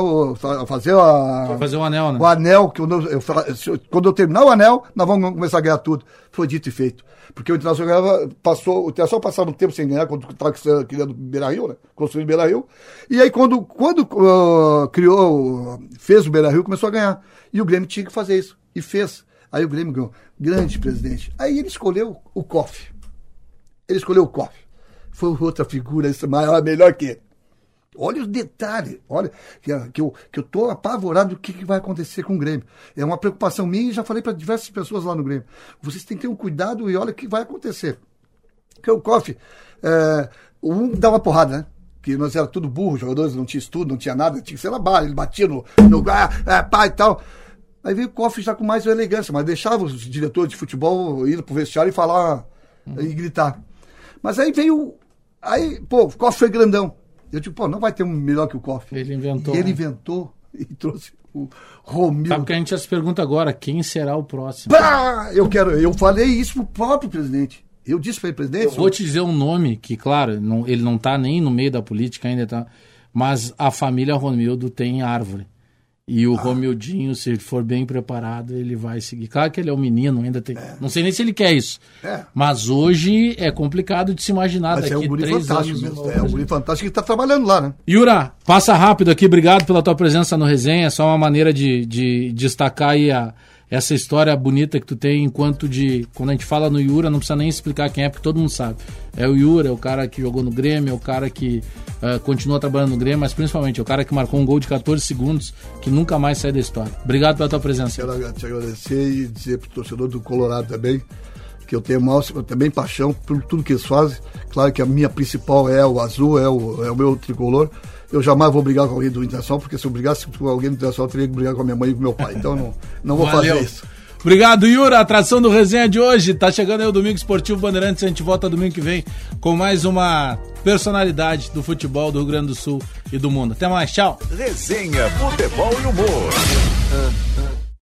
fazer a, fazer o anel, né? o anel, que eu, eu- quando eu terminar o anel, nós vamos começar a ganhar tudo. Foi dito e feito. Porque o Internacional passou, o Internacional passava um tempo sem ganhar, quando estava criando Beira Rio, né? Construindo Beira Rio. E aí, quando, quando ah, criou, fez o Beira Rio, começou a ganhar. E o Grêmio tinha que fazer isso. E fez. Aí o Grêmio ganhou. Grande presidente. Aí ele escolheu o COF. Ele escolheu o COF. Foi outra figura maior, melhor que ele. Olha os detalhes, olha, que, eu tô apavorado do que, que vai acontecer com o Grêmio. É uma preocupação minha e já falei para diversas pessoas lá no Grêmio. Vocês têm que ter um cuidado e olha o que vai acontecer. Porque o COF, é, um dava porrada, né? Que nós era tudo burro, jogadores não tinha estudo, não tinha nada, tinha ser na bala, ele batia no, no ah, ah, pá e tal. Aí veio o COF já com mais elegância, mas deixava os diretores de futebol ir pro vestiário e falar e gritar. Mas aí veio. Aí, pô, o COF foi grandão. Eu digo, pô, não vai ter um melhor que o COF. Ele inventou, E ele né? inventou e trouxe o Romildo. Sabe que a gente já se pergunta agora, quem será o próximo? Pá! Eu quero, eu falei isso pro próprio presidente. Eu disse para ele, presidente. Eu vou te dizer um nome que, claro, não- ele não tá nem no meio da política ainda, tá? Mas a família Romildo tem árvore. E Ah. o Romildinho, se ele for bem preparado, ele vai seguir. Claro que ele é um menino, ainda tem. Não sei nem se ele quer isso. É. Mas hoje é complicado de se imaginar Mas daqui é um guri fantástico mesmo. É um guri fantástico que está trabalhando lá, né? Yura, passa rápido aqui, obrigado pela tua presença no resenha. Só uma maneira de, de destacar aí a, essa história bonita que tu tem enquanto de. Quando a gente fala no Yura, não precisa nem explicar quem é, porque todo mundo sabe. É o Yura, é o cara que jogou no Grêmio, é o cara que uh, continua trabalhando no Grêmio, mas principalmente é o cara que marcou um gol de 14 segundos que nunca mais sai da história. Obrigado pela tua presença. Quero te agradecer e dizer pro torcedor do Colorado também que eu tenho maior, também paixão por tudo que eles fazem. Claro que a minha principal é o azul, é o, é o meu tricolor. Eu jamais vou brigar com alguém do Internacional, porque se eu brigasse com alguém do Internacional, eu teria que brigar com a minha mãe e com meu pai. Então não, não vou Valeu. fazer isso. Obrigado, Yura. Atração do resenha de hoje. Tá chegando aí o Domingo Esportivo Bandeirantes. A gente volta domingo que vem com mais uma personalidade do futebol do Rio Grande do Sul e do mundo. Até mais, tchau. Resenha, futebol e humor.